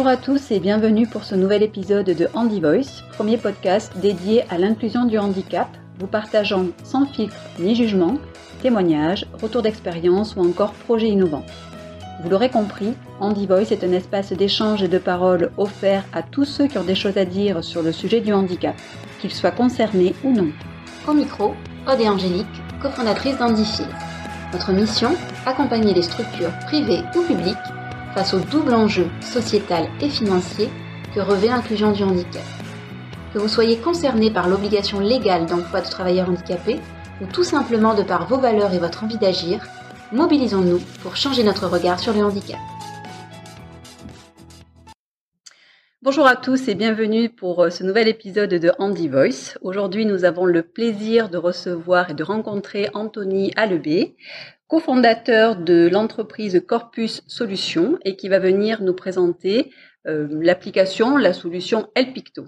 Bonjour à tous et bienvenue pour ce nouvel épisode de Handy Voice, premier podcast dédié à l'inclusion du handicap, vous partageant sans filtre ni jugement témoignages, retours d'expérience ou encore projets innovants. Vous l'aurez compris, Handy Voice est un espace d'échange et de parole offert à tous ceux qui ont des choses à dire sur le sujet du handicap, qu'ils soient concernés ou non. Au micro, Aude et Angélique, cofondatrices d'Handifield. Notre mission Accompagner les structures privées ou publiques face au double enjeu sociétal et financier que revêt l'inclusion du handicap. Que vous soyez concerné par l'obligation légale d'emploi de travailleurs handicapés ou tout simplement de par vos valeurs et votre envie d'agir, mobilisons-nous pour changer notre regard sur le handicap. Bonjour à tous et bienvenue pour euh, ce nouvel épisode de Handy Voice. Aujourd'hui, nous avons le plaisir de recevoir et de rencontrer Anthony Alebé, cofondateur de l'entreprise Corpus Solutions et qui va venir nous présenter euh, l'application, la solution Elpicto.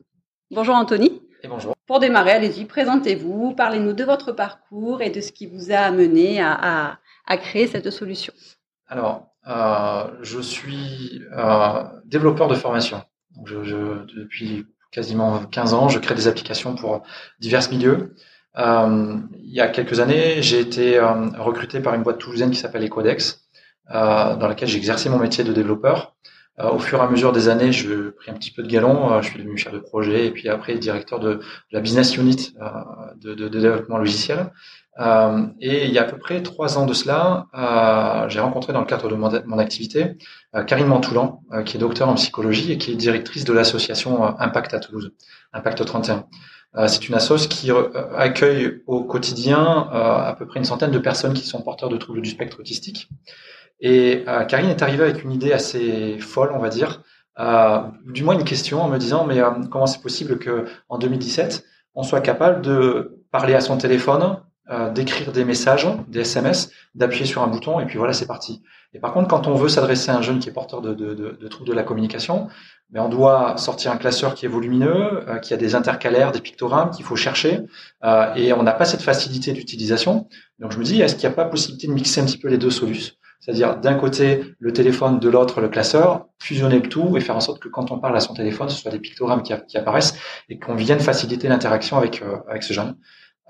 Bonjour Anthony. Et bonjour. Pour démarrer, allez-y, présentez-vous, parlez-nous de votre parcours et de ce qui vous a amené à, créer cette solution. Alors, euh, je suis euh, développeur de formation. depuis quasiment 15 ans, je crée des applications pour divers milieux. Euh, il y a quelques années, j'ai été recruté par une boîte toulousaine qui s'appelle Ecodex, dans laquelle exercé mon métier de développeur. Euh, au fur et à mesure des années, je pris un petit peu de galon. Euh, je suis devenu chef de projet et puis après directeur de, la business unit euh, de, de, développement logiciel. et il y a à peu près trois ans de cela, j'ai rencontré dans le cadre de mon, activité Karine Mantoulan, qui est docteur en psychologie et qui est directrice de l'association Impact à Toulouse, Impact 31. C'est une association qui accueille au quotidien à peu près une centaine de personnes qui sont porteurs de troubles du spectre autistique. Et euh, Karine est arrivée avec une idée assez folle, on va dire, euh, du moins une question en me disant mais euh, comment c'est possible que en 2017 on soit capable de parler à son téléphone, euh, d'écrire des messages, des SMS, d'appuyer sur un bouton et puis voilà c'est parti. Et par contre quand on veut s'adresser à un jeune qui est porteur de troubles de la communication, mais on doit sortir un classeur qui est volumineux, euh, qui a des intercalaires, des pictogrammes qu'il faut chercher, euh, et on n'a pas cette facilité d'utilisation. Donc je me dis, est-ce qu'il n'y a pas possibilité de mixer un petit peu les deux solutions c'est-à-dire d'un côté le téléphone, de l'autre le classeur, fusionner le tout et faire en sorte que quand on parle à son téléphone, ce soit des pictogrammes qui, apparaissent et qu'on vienne faciliter l'interaction avec, euh, avec ce jeune.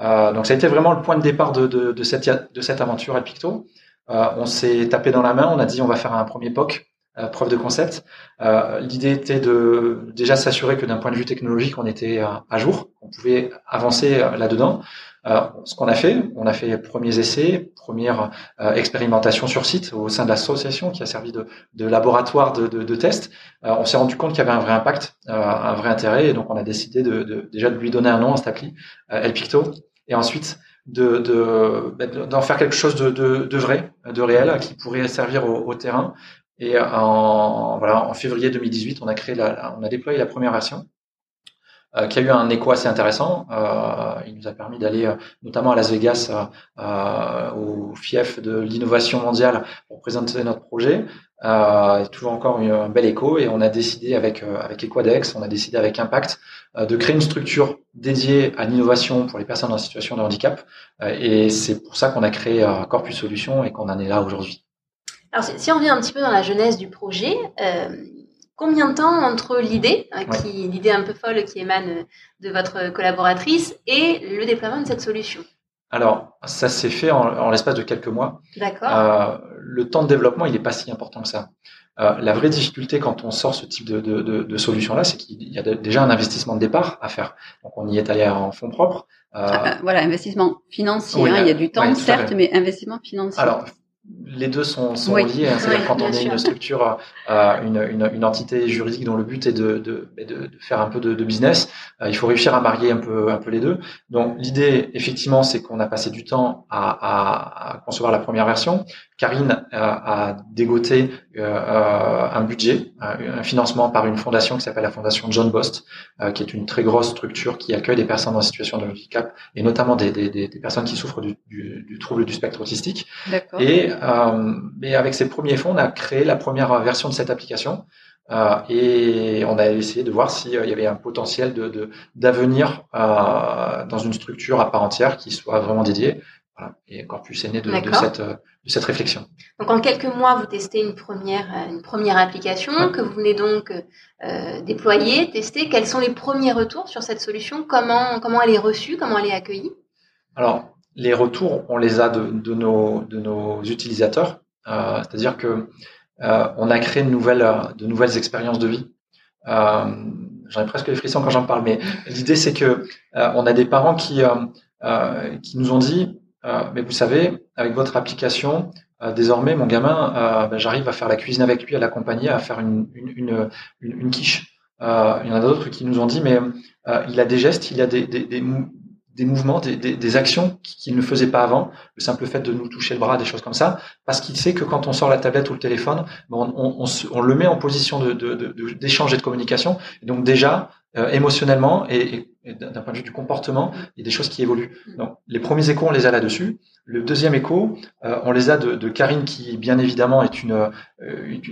Donc ça a été vraiment le point de départ de, cette, de cette aventure à Picto. On s'est tapé dans la main, on a dit on va faire un premier POC, euh, preuve de concept. Euh, l'idée était de déjà s'assurer que d'un point de vue technologique, on était à jour, on pouvait avancer là-dedans. Alors, ce qu'on a fait, on a fait premiers essais, première euh, expérimentation sur site au sein de l'association qui a servi de, de laboratoire de, de, de test. Euh, on s'est rendu compte qu'il y avait un vrai impact, euh, un vrai intérêt, et donc on a décidé de, déjà de lui donner un nom à cette appli, Elpicto, et ensuite de bah, d'en faire quelque chose de, de, de, vrai, de réel, qui pourrait servir au, au terrain. Et en, voilà, en février 2018, on a créé la, on a déployé la première version. Euh, qui a eu un écho assez intéressant. Euh, il nous a permis d'aller euh, notamment à Las Vegas au fief de l'innovation mondiale pour présenter notre projet. Euh, toujours encore un bel écho et on a décidé avec avec Equadex, on a décidé avec Impact de créer une structure dédiée à l'innovation pour les personnes en situation de handicap et c'est pour ça qu'on a créé Corpus Solutions et qu'on en est là aujourd'hui. Alors si on revient un petit peu dans la genèse du projet, euh, combien de temps entre l'idée, hein, qui l'idée un peu folle qui émane de votre collaboratrice, et le déploiement de cette solution? Alors, ça s'est fait en, l'espace de quelques mois. D'accord. Euh, le temps de développement, il n'est pas si important que ça. Euh, la vraie difficulté quand on sort ce type de, de, de, solution-là, c'est qu'il y a déjà un investissement de départ à faire. Donc, on y est allé en fonds propres. Euh, ah, voilà, investissement financier. Hein, il y a du temps, certes, mais investissement financier. Alors, les deux sont, sont liés. Hein. C'est-à-dire quand on est une structure, euh, une, une, une, entité juridique dont le but est de, de, de, faire un peu de, de business, euh, il faut réussir à marier un peu, un peu les deux. Donc l'idée, effectivement, c'est qu'on a passé du temps à, à, à, concevoir la première version. Karine a, a dégoté euh, un budget, un financement par une fondation qui s'appelle la fondation John Bost, euh, qui est une très grosse structure qui accueille des personnes en situation de handicap et notamment des, des, des personnes qui souffrent du, du, du trouble du spectre autistique. Et euh, mais avec ces premiers fonds, on a créé la première version de cette application. Euh, et on a essayé de voir s'il y avait un potentiel de d'avenir euh, dans une structure à part entière qui soit vraiment dédiée. Et Corpus est né de, de, cette, de cette réflexion. Donc en quelques mois, vous testez une première, une première application que vous venez donc euh, déployer, tester. Quels sont les premiers retours sur cette solution? Comment, comment elle est reçue? Comment elle est accueillie? Alors, les retours, on les a de, de, nos, utilisateurs. Euh, C'est-à-dire que euh, on a créé de nouvelles, de nouvelles expériences de vie. Euh, J'en ai presque les frissons quand j'en parle, mais l'idée c'est que euh, on a des parents qui, euh, qui nous ont dit euh, mais vous savez, avec votre application, euh, désormais, mon gamin, euh, ben, j'arrive à faire la cuisine avec lui, à l'accompagner, à faire une, une, une, une quiche. il y en a d'autres qui nous ont dit, mais il a des gestes, il a des, des, des, des mouvements, des, actions qu'il ne faisait pas avant, le simple fait de nous toucher le bras, des choses comme ça, parce qu'il sait que quand on sort la tablette ou le téléphone, ben, on, on, on, on le met en position d'échange de, de, et de communication. Et donc déjà, euh, émotionnellement et, et d'un point de vue du comportement, il y a des choses qui évoluent. Donc, les premiers échos, on les a là-dessus. Le deuxième écho, euh, on les a de, de, Karine, qui bien évidemment est une, euh,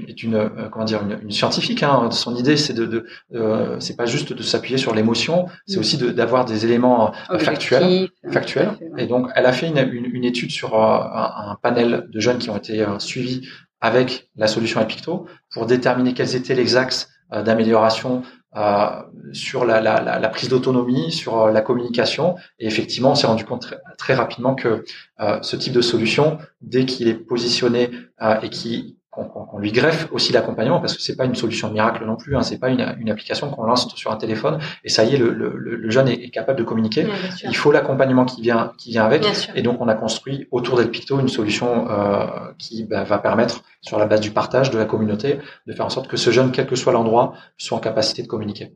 est une, euh, comment dire, une, une scientifique. Hein. Son idée, c'est de, de c'est pas juste de s'appuyer sur l'émotion, c'est aussi d'avoir des éléments factuels, factuels. Et donc, elle a fait une, une étude sur un, un, panel de jeunes qui ont été suivis avec la solution Epicto pour déterminer quels étaient les axes d'amélioration euh, sur la, la, la, prise d'autonomie, sur euh, la communication. Et effectivement, on s'est rendu compte très, rapidement que euh, ce type de solution, dès qu'il est positionné et qui qu'on lui greffe aussi l'accompagnement parce que c'est pas une solution miracle non plus. Hein, c'est pas une, une application qu'on lance sur un téléphone et ça y est, le, le, le jeune est, capable de communiquer. Il faut l'accompagnement qui vient qui vient avec. Et donc on a construit autour d'Elpicto une solution euh, qui bah, va permettre sur la base du partage de la communauté de faire en sorte que ce jeune, quel que soit l'endroit, soit en capacité de communiquer.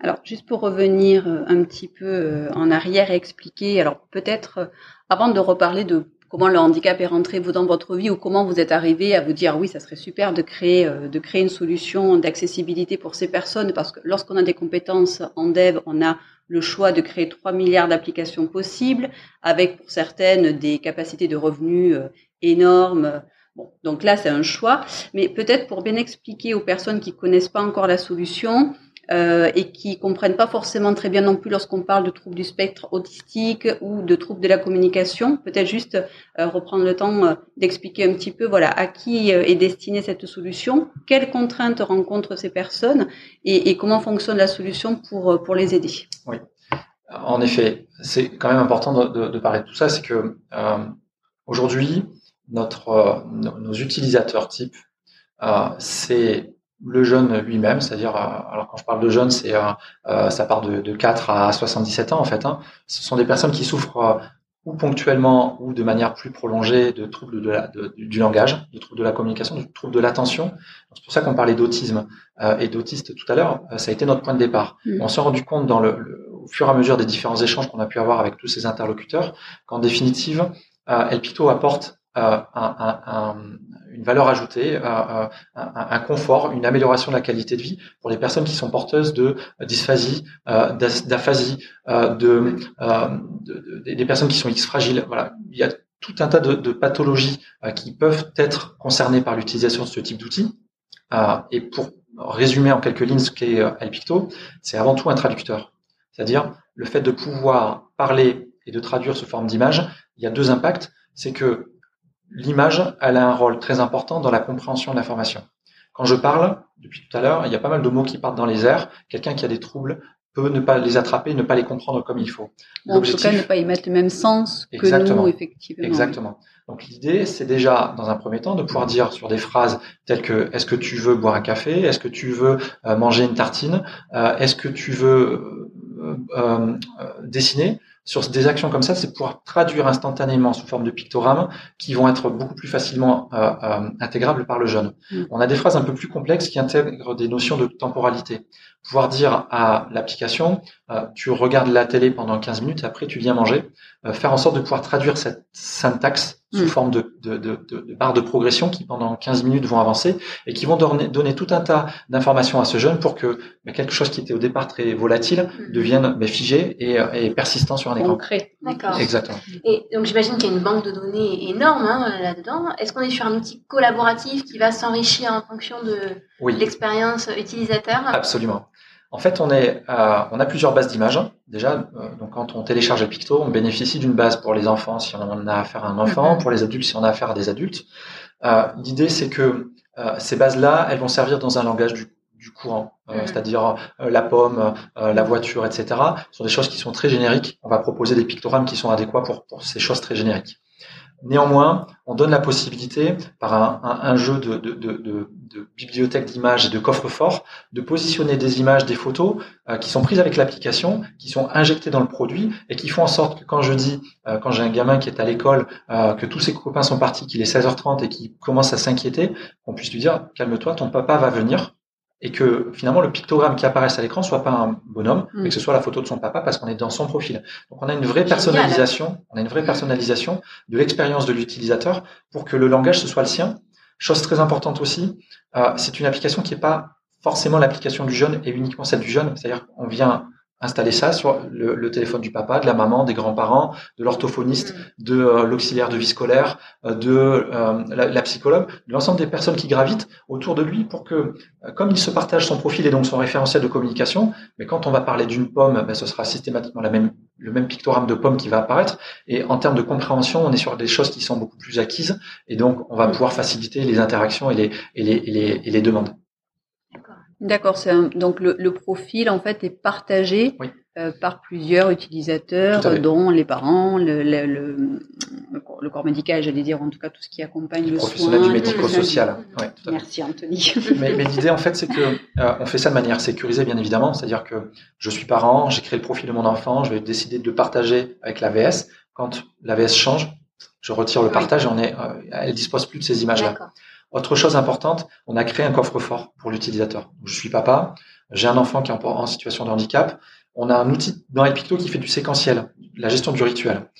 Alors, juste pour revenir euh, un petit peu euh, en arrière et expliquer, alors peut-être avant de reparler de comment le handicap est rentré vous dans votre vie ou comment vous êtes arrivé à vous dire oui, ça serait super de créer euh, de créer une solution d'accessibilité pour ces personnes? Parce que lorsqu'on a des compétences en dev, on a le choix de créer 3 milliards d'applications possibles avec pour certaines des capacités de revenus euh, énormes. Bon, donc là c'est un choix, mais peut-être pour bien expliquer aux personnes qui connaissent pas encore la solution, euh, et qui comprennent pas forcément très bien non plus lorsqu'on parle de troubles du spectre autistique ou de troubles de la communication. Peut-être juste euh, reprendre le temps euh, d'expliquer un petit peu, voilà, à qui est destinée cette solution, quelles contraintes rencontrent ces personnes et, comment fonctionne la solution pour pour les aider. Oui, en effet, c'est quand même important de, parler de tout ça, c'est que aujourd'hui notre nos utilisateurs type, c'est le jeune lui-même, c'est-à-dire, euh, alors quand je parle de jeune, c'est euh, euh, ça part de, de, 4 à 77 ans en fait. Hein. Ce sont des personnes qui souffrent ou ponctuellement ou de manière plus prolongée de troubles de la, de, du langage, de troubles de la communication, de troubles de l'attention. C'est pour ça qu'on parlait d'autisme euh, et d'autiste tout à l'heure. ça a été notre point de départ. Mmh. On s'est rendu compte dans le, le, au fur et à mesure des différents échanges qu'on a pu avoir avec tous ces interlocuteurs qu'en définitive, euh, El Picto apporte euh, un, un, une valeur ajoutée, un, un, confort, une amélioration de la qualité de vie pour les personnes qui sont porteuses de dysphasie, euh, d'aphasie, euh, de, de, des personnes qui sont X fragiles. Voilà, il y a tout un tas de, de pathologies qui peuvent être concernées par l'utilisation de ce type d'outils. et pour résumer en quelques lignes ce qu'est Alpicto, c'est avant tout un traducteur. C'est-à-dire le fait de pouvoir parler et de traduire sous forme d'image, il y a deux impacts. C'est que l'image, elle a un rôle très important dans la compréhension de l'information. Quand je parle, depuis tout à l'heure, il y a pas mal de mots qui partent dans les airs. Quelqu'un qui a des troubles peut ne pas les attraper, ne pas les comprendre comme il faut. En tout cas, ne pas y mettre le même sens que nous, effectivement. Exactement. Donc l'idée, c'est déjà, dans un premier temps, de pouvoir dire sur des phrases telles que est-ce que tu veux boire un café, est-ce que tu veux euh, manger une tartine, euh, est-ce que tu veux euh, dessiner, sur des actions comme ça, c'est pouvoir traduire instantanément sous forme de pictogrammes qui vont être beaucoup plus facilement euh, euh, intégrables par le jeune. Mm. On a des phrases un peu plus complexes qui intègrent des notions de temporalité. Pouvoir dire à l'application, euh, tu regardes la télé pendant 15 minutes et après tu viens manger, faire en sorte de pouvoir traduire cette syntaxe sous mm. forme de, de, de, de, barres de progression qui pendant 15 minutes vont avancer et qui vont donner, donner tout un tas d'informations à ce jeune pour que bah, quelque chose qui était au départ très volatile mm. devienne bah, figé et, euh, et, persistant sur un écran. Concret. D'accord. Exactement. Et donc j'imagine qu'il y a une banque de données énorme hein, là-dedans. Est-ce qu'on est sur un outil collaboratif qui va s'enrichir en fonction de oui. l'expérience utilisateur? Absolument. En fait, on, est, on a plusieurs bases d'images. Déjà, donc quand on télécharge le Picto, on bénéficie d'une base pour les enfants si on a affaire à un enfant, mm-hmm. pour les adultes si on a affaire à des adultes. L'idée, c'est que ces bases-là, elles vont servir dans un langage du du courant, euh, mm. c'est-à-dire euh, la pomme, euh, la voiture, etc. Ce sont des choses qui sont très génériques. On va proposer des pictogrammes qui sont adéquats pour, pour ces choses très génériques. Néanmoins, on donne la possibilité, par un, jeu de, de, bibliothèque d'images et de coffre-fort, de positionner des images, des photos qui sont prises avec l'application, qui sont injectées dans le produit et qui font en sorte que quand je dis, quand j'ai un gamin qui est à l'école, que tous ses copains sont partis, qu'il est 16h30 et qu'il commence à s'inquiéter, on puisse lui dire, calme-toi, ton papa va venir, et que finalement le pictogramme qui apparaisse à l'écran soit pas un bonhomme, mm. mais que ce soit la photo de son papa parce qu'on est dans son profil. Donc on a une vraie personnalisation, on a une vraie mm. personnalisation de l'expérience de l'utilisateur pour que le langage ce soit le sien. Chose très importante aussi, euh, c'est une application qui n'est pas forcément l'application du jeune et uniquement celle du jeune. C'est-à-dire qu'on vient installer ça sur le, téléphone du papa, de la maman, des grands-parents, de l'orthophoniste, mm. de euh, l'auxiliaire de vie scolaire, euh, de euh, la, psychologue, de l'ensemble des personnes qui gravitent autour de lui pour que, comme il se partage son profil et donc son référentiel de communication, mais quand on va parler d'une pomme, ben, ce sera systématiquement la même, le même pictogramme de pomme qui va apparaître. Et en termes de compréhension, on est sur des choses qui sont beaucoup plus acquises et donc on va mm. pouvoir faciliter les interactions et les, et les, et les, et les demandes. D'accord, donc le, le, profil en fait est partagé euh, par plusieurs utilisateurs, dont les parents, le, le, le, corps médical, j'allais dire en tout cas tout ce qui accompagne le soin. du médico-social. Ouais, Merci Anthony. mais, mais l'idée en fait c'est que euh, on fait ça de manière sécurisée bien évidemment, c'est-à-dire que je suis parent, j'ai créé le profil de mon enfant, je vais décider de le partager avec l'AVS. Quand l'AVS change, je retire le partage et on est, euh, elle dispose plus de ces images-là. Autre chose importante, on a créé un coffre-fort pour l'utilisateur. Je suis papa, j'ai un enfant qui est en situation de handicap. On a un outil dans Epicto qui fait du séquentiel, la gestion du rituel.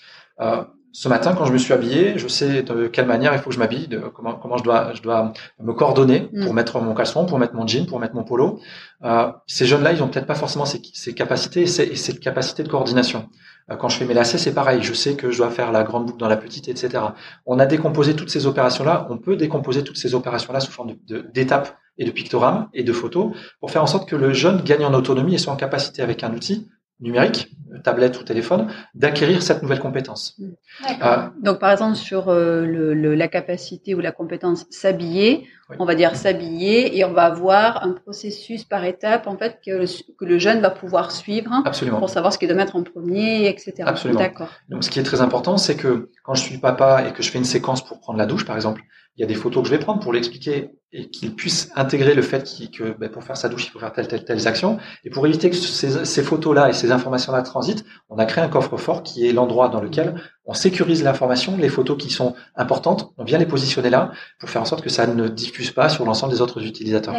Euh, ce matin, quand je me suis habillé, je sais de quelle manière il faut que je m'habille, de comment, comment je dois, je dois me coordonner pour mm. mettre mon caleçon, pour mettre mon jean, pour mettre mon polo. Euh, ces jeunes-là, ils ont peut-être pas forcément ces, ces capacités et ces, et ces, capacités de coordination. Euh, quand je fais mes lacets, c'est pareil. Je sais que je dois faire la grande boucle dans la petite, etc. On a décomposé toutes ces opérations-là. On peut décomposer toutes ces opérations-là sous forme d'étapes et de pictogrammes et de photos pour faire en sorte que le jeune gagne en autonomie et soit en capacité avec un outil numérique, tablette ou téléphone, d'acquérir cette nouvelle compétence. Mmh. Euh, Donc, par exemple, sur euh, le, la capacité ou la compétence s'habiller, on va dire s'habiller et on va avoir un processus par étape en fait que le, que le jeune va pouvoir suivre Absolument. pour savoir ce qu'il doit mettre en premier, etc. Absolument. D'accord. Donc, ce qui est très important, c'est que quand je suis papa et que je fais une séquence pour prendre la douche, par exemple, il y a des photos que je vais prendre pour l'expliquer et qu'il puisse intégrer le fait que ben, pour faire sa douche, il faut faire telle, telle, telle action. Et pour éviter que ces, ces photos-là et ces informations-là transitent, on a créé un coffre-fort qui est l'endroit dans lequel on sécurise l'information, les photos qui sont importantes, on vient les positionner là pour faire en sorte que ça ne diffuse pas sur l'ensemble des autres utilisateurs.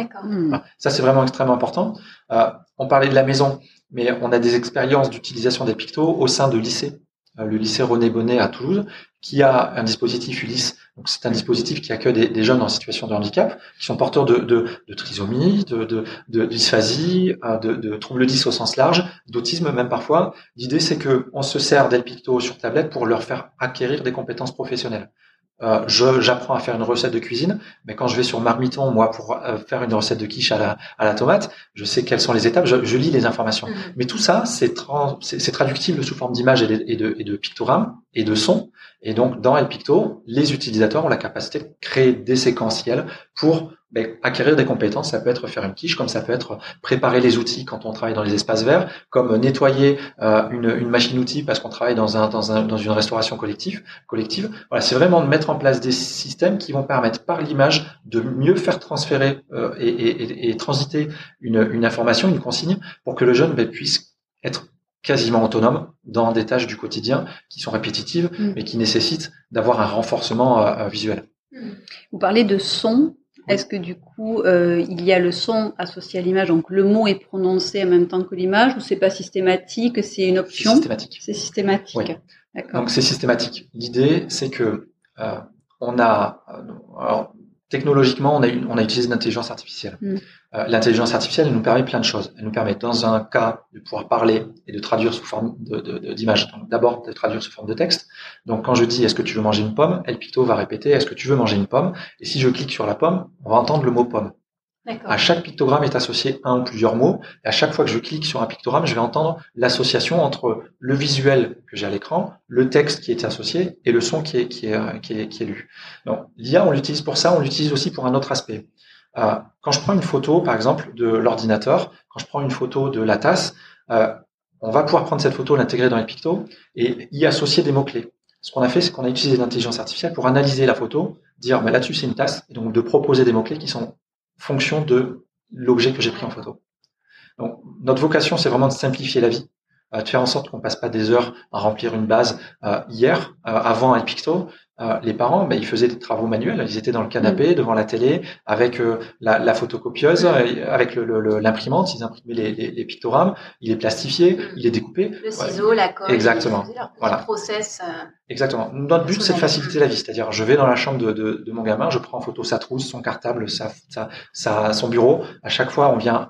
Ça, c'est vraiment extrêmement important. Euh, on parlait de la maison, mais on a des expériences d'utilisation des pictos au sein de lycées. Euh, le lycée René Bonnet à Toulouse, qui a un dispositif Ulysse. Donc c'est un dispositif qui accueille des, jeunes en situation de handicap, qui sont porteurs de, trisomie, de, dysphasie, euh, de, troubles 10 au sens large, d'autisme même parfois. L'idée c'est que on se sert d'Elpicto sur tablette pour leur faire acquérir des compétences professionnelles. Euh, j'apprends à faire une recette de cuisine, mais quand je vais sur Marmiton, moi, pour euh, faire une recette de quiche à la, à la tomate, je sais quelles sont les étapes, je, je lis les informations. Mmh. Mais tout ça, c'est traductible sous forme d'images et, et, de, et de pictogrammes et de sons. Et donc, dans Elpicto, les utilisateurs ont la capacité de créer des séquentiels pour ben, acquérir des compétences, ça peut être faire une quiche, comme ça peut être préparer les outils quand on travaille dans les espaces verts, comme nettoyer euh, une, une machine-outil parce qu'on travaille dans, un, dans, un, dans une restauration collective. collective. Voilà, c'est vraiment de mettre en place des systèmes qui vont permettre par l'image de mieux faire transférer euh, et, et, et, transiter une, une information, une consigne, pour que le jeune ben, puisse être quasiment autonome dans des tâches du quotidien qui sont répétitives, mm. mais qui nécessitent d'avoir un renforcement euh, visuel. Vous parlez de son est-ce que du coup, euh, il y a le son associé à l'image, donc le mot est prononcé en même temps que l'image, ou c'est pas systématique, c'est une option? C'est systématique. C'est systématique. Oui. Donc c'est systématique. L'idée, c'est que euh, on a, euh, alors, technologiquement, on a, on a utilisé l'intelligence artificielle. Mm. Euh, l'intelligence artificielle, elle nous permet plein de choses. Elle nous permet, dans un cas, de pouvoir parler et de traduire sous forme d'image. De, de, D'abord, de traduire sous forme de texte. Donc, quand je dis est-ce que tu veux manger une pomme, El Picto va répéter est-ce que tu veux manger une pomme? Et si je clique sur la pomme, on va entendre le mot pomme. À chaque pictogramme est associé un ou plusieurs mots. Et à chaque fois que je clique sur un pictogramme, je vais entendre l'association entre le visuel que j'ai à l'écran, le texte qui est associé et le son qui est, qui est, qui est, lu. Donc, l'IA, on l'utilise pour ça, on l'utilise aussi pour un autre aspect. Euh, quand je prends une photo, par exemple, de l'ordinateur, quand je prends une photo de la tasse, euh, on va pouvoir prendre cette photo, l'intégrer dans les pictos et y associer des mots-clés. Ce qu'on a fait, c'est qu'on a utilisé l'intelligence artificielle pour analyser la photo, dire mais là-dessus c'est une tasse, et donc de proposer des mots-clés qui sont fonction de l'objet que j'ai pris en photo. Donc notre vocation, c'est vraiment de simplifier la vie, euh, de faire en sorte qu'on passe pas des heures à remplir une base. Euh, hier, euh, avant un picto, les parents, ben, ils faisaient des travaux manuels. Ils étaient dans le canapé, mm. devant la télé, avec la, la, photocopieuse, mm. avec l'imprimante. Ils imprimaient les, les, les, pictogrammes. Il est plastifié, mm. il est découpé. Le ciseau, la colle. Exactement. Voilà. Process. Exactement. Notre but, c'est de faciliter la vie. C'est-à-dire, je vais dans la chambre de, de, de, mon gamin, je prends en photo sa trousse, son cartable, sa, sa, sa, son bureau. À chaque fois, on vient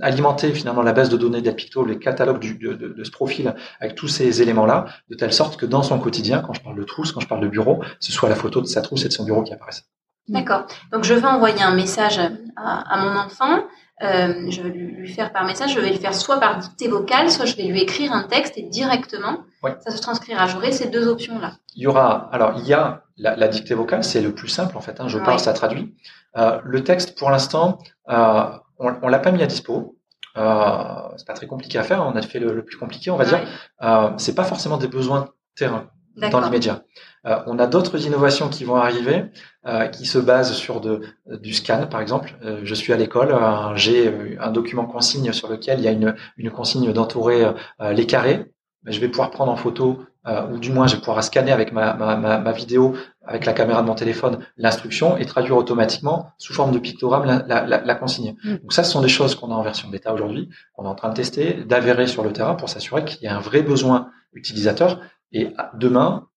alimenter finalement la base de données d'Elpicto, les catalogues du, de, de, ce profil, avec tous ces éléments-là, de telle sorte que dans son quotidien, quand je parle de trousse, quand je parle de bureau, ce soit la photo de sa trousse et de son bureau qui apparaissent. D'accord. Donc je vais envoyer un message à, à mon enfant. Euh, je vais lui faire par message. Je vais le faire soit par dictée vocale, soit je vais lui écrire un texte et directement, ça se transcrira. J'aurai ces deux options-là. Il y aura. Alors il y a la, la dictée vocale, c'est le plus simple en fait. Hein. Je parle, ça traduit. Euh, le texte, pour l'instant, euh, on, on l'a pas mis à dispo. Euh, c'est pas très compliqué à faire. On a fait le, le plus compliqué, on va dire. Euh, c'est pas forcément des besoins terrain dans l'immédiat. Euh, on a d'autres innovations qui vont arriver, euh, qui se basent sur de, du scan, par exemple. Euh, je suis à l'école, j'ai un document consigne sur lequel il y a une, une consigne d'entourer les carrés. Je vais pouvoir prendre en photo, ou du moins je vais pouvoir scanner avec ma, ma, ma, ma vidéo, avec la caméra de mon téléphone, l'instruction et traduire automatiquement sous forme de pictogramme la, la, la, la consigne. Mm. Donc ça, ce sont des choses qu'on a en version bêta aujourd'hui, qu'on est en train de tester, d'avérer sur le terrain pour s'assurer qu'il y a un vrai besoin utilisateur et demain,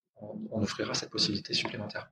on, offrira cette possibilité supplémentaire.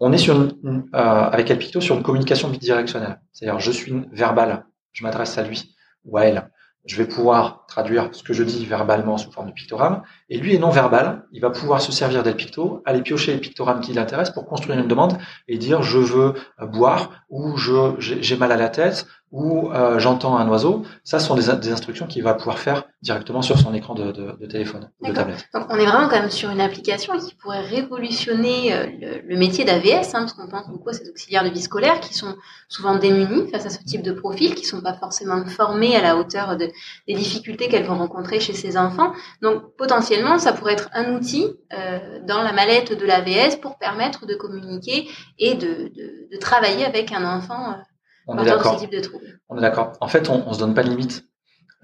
On est sur une, euh, avec Alpicto sur une communication bidirectionnelle. C'est-à-dire, je suis verbal, je m'adresse à lui ou à elle. Je vais pouvoir traduire ce que je dis verbalement sous forme de pictogramme. Et lui est non verbal, il va pouvoir se servir d'Elpicto, aller piocher les pictogrammes qui l'intéressent pour construire une demande et dire je veux boire ou j'ai mal à la tête ou euh, j'entends un oiseau, ça sont des, des, instructions qu'il va pouvoir faire directement sur son écran de, de, de téléphone ou de tablette. Donc on est vraiment quand même sur une application qui pourrait révolutionner euh, le, le métier d'AVS, hein, parce qu'on pense beaucoup à ces auxiliaires de vie scolaire qui sont souvent démunis face à ce type de profil, qui sont pas forcément formés à la hauteur de, des difficultés qu'elles vont rencontrer chez ces enfants. Donc potentiellement, ça pourrait être un outil euh, dans la mallette de l'AVS pour permettre de communiquer et de, de, de travailler avec un enfant. On est d'accord. On est d'accord. En fait, on, on se donne pas de limite.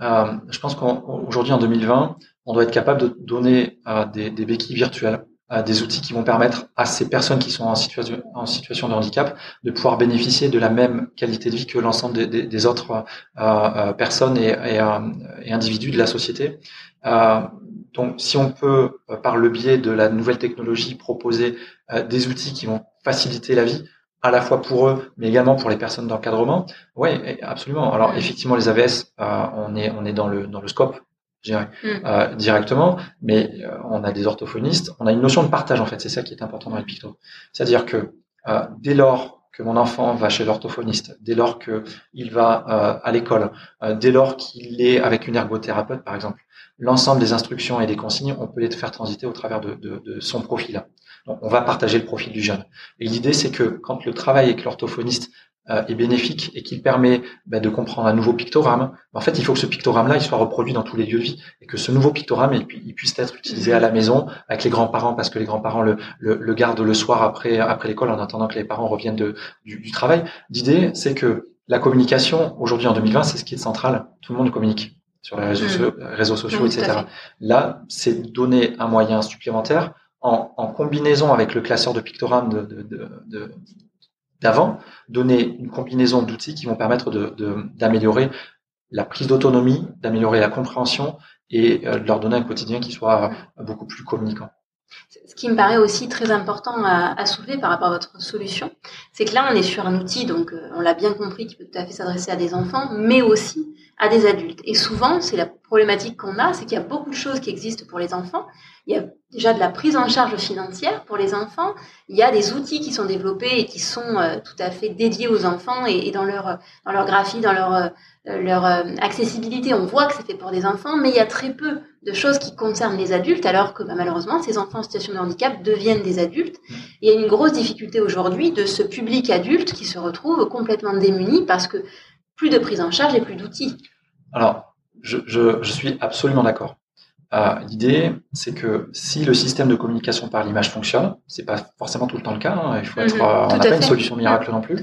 Euh, je pense qu'aujourd'hui, en 2020, on doit être capable de donner euh, des, des, béquilles virtuelles, euh, des outils qui vont permettre à ces personnes qui sont en situation, en situation de handicap de pouvoir bénéficier de la même qualité de vie que l'ensemble des, des, des, autres euh, personnes et, et, et, individus de la société. donc, si on peut, par le biais de la nouvelle technologie, proposer des outils qui vont faciliter la vie, à la fois pour eux, mais également pour les personnes d'encadrement. Oui, absolument. Alors effectivement, les AVS, euh, on est on est dans le dans le scope, je dirais, mm. euh, directement, mais euh, on a des orthophonistes, on a une notion de partage en fait. C'est ça qui est important dans les pictos. C'est-à-dire que euh, dès lors que mon enfant va chez l'orthophoniste, dès lors que il va euh, à l'école, dès lors qu'il est avec une ergothérapeute par exemple, l'ensemble des instructions et des consignes, on peut les faire transiter au travers de, de, de son profil on va partager le profil du jeune. Et l'idée, c'est que quand le travail avec l'orthophoniste euh, est bénéfique et qu'il permet bah, de comprendre un nouveau pictogramme, en fait, il faut que ce pictogramme-là, il soit reproduit dans tous les lieux de vie et que ce nouveau pictogramme, il, puisse être utilisé à la maison avec les grands-parents parce que les grands-parents le, le, gardent le soir après après l'école en attendant que les parents reviennent de, du, travail. L'idée, c'est que la communication aujourd'hui en 2020, c'est ce qui est central. Tout le monde communique sur les réseaux, mmh. réseaux sociaux, etc. Là, c'est donner un moyen supplémentaire en, combinaison avec le classeur de de, d'avant, donner une combinaison d'outils qui vont permettre d'améliorer la prise d'autonomie, d'améliorer la compréhension et euh, de leur donner un quotidien qui soit beaucoup plus communicant. Ce qui me paraît aussi très important à, à soulever par rapport à votre solution, c'est que là, on est sur un outil, donc euh, on l'a bien compris, qui peut tout à fait s'adresser à des enfants, mais aussi à des adultes. Et souvent, c'est la problématique qu'on a, c'est qu'il y a beaucoup de choses qui existent pour les enfants. Il y a déjà de la prise en charge financière pour les enfants. Il y a des outils qui sont développés et qui sont euh, tout à fait dédiés aux enfants et, dans leur dans leur graphie, dans leur euh, leur euh, accessibilité. On voit que c'est fait pour des enfants, mais il y a très peu de choses qui concernent les adultes, alors que bah, malheureusement ces enfants en situation de handicap deviennent des adultes. il y a une grosse difficulté aujourd'hui de ce public adulte qui se retrouve complètement démuni parce que plus de prise en charge et plus d'outils. Alors, je, je, je suis absolument d'accord. Euh, L'idée, c'est que si le système de communication par l'image fonctionne, c'est pas forcément tout le temps le cas. Hein, il faut être, mhm. euh, on n'a pas une solution miracle non plus.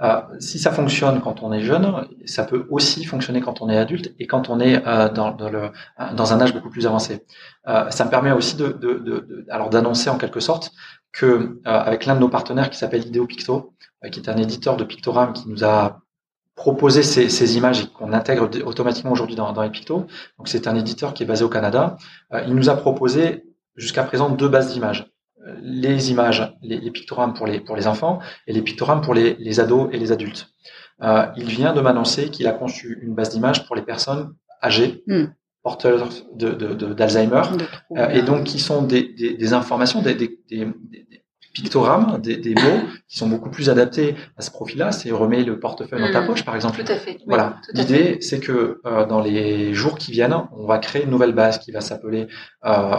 Euh, si ça fonctionne quand on est jeune, ça peut aussi fonctionner quand on est adulte et quand on est euh, dans, dans, le, dans un âge beaucoup plus avancé. Euh, ça me permet aussi de, de, de, alors d'annoncer en quelque sorte que avec l'un de nos partenaires qui s'appelle Ideo Picto, qui est un éditeur de pictogrammes qui nous a proposer ces, ces images et qu'on intègre automatiquement aujourd'hui dans, dans Epicto. Donc c'est un éditeur qui est basé au Canada. Euh, il nous a proposé jusqu'à présent deux bases d'images. Euh, les images, les, les, pictogrammes pour les, pour les enfants et les pictogrammes pour les, les ados et les adultes. Euh, il vient de m'annoncer qu'il a conçu une base d'images pour les personnes âgées, hmm. porteurs d'Alzheimer, de, de, euh, et donc qui sont des, des, des informations, des, des, pictogrammes, des, des, mots qui sont beaucoup plus adaptés à ce profil-là. C'est remets le portefeuille dans ta mm. poche, par exemple. Tout à fait. Voilà. L'idée, c'est que euh, dans les jours qui viennent, on va créer une nouvelle base qui va s'appeler euh,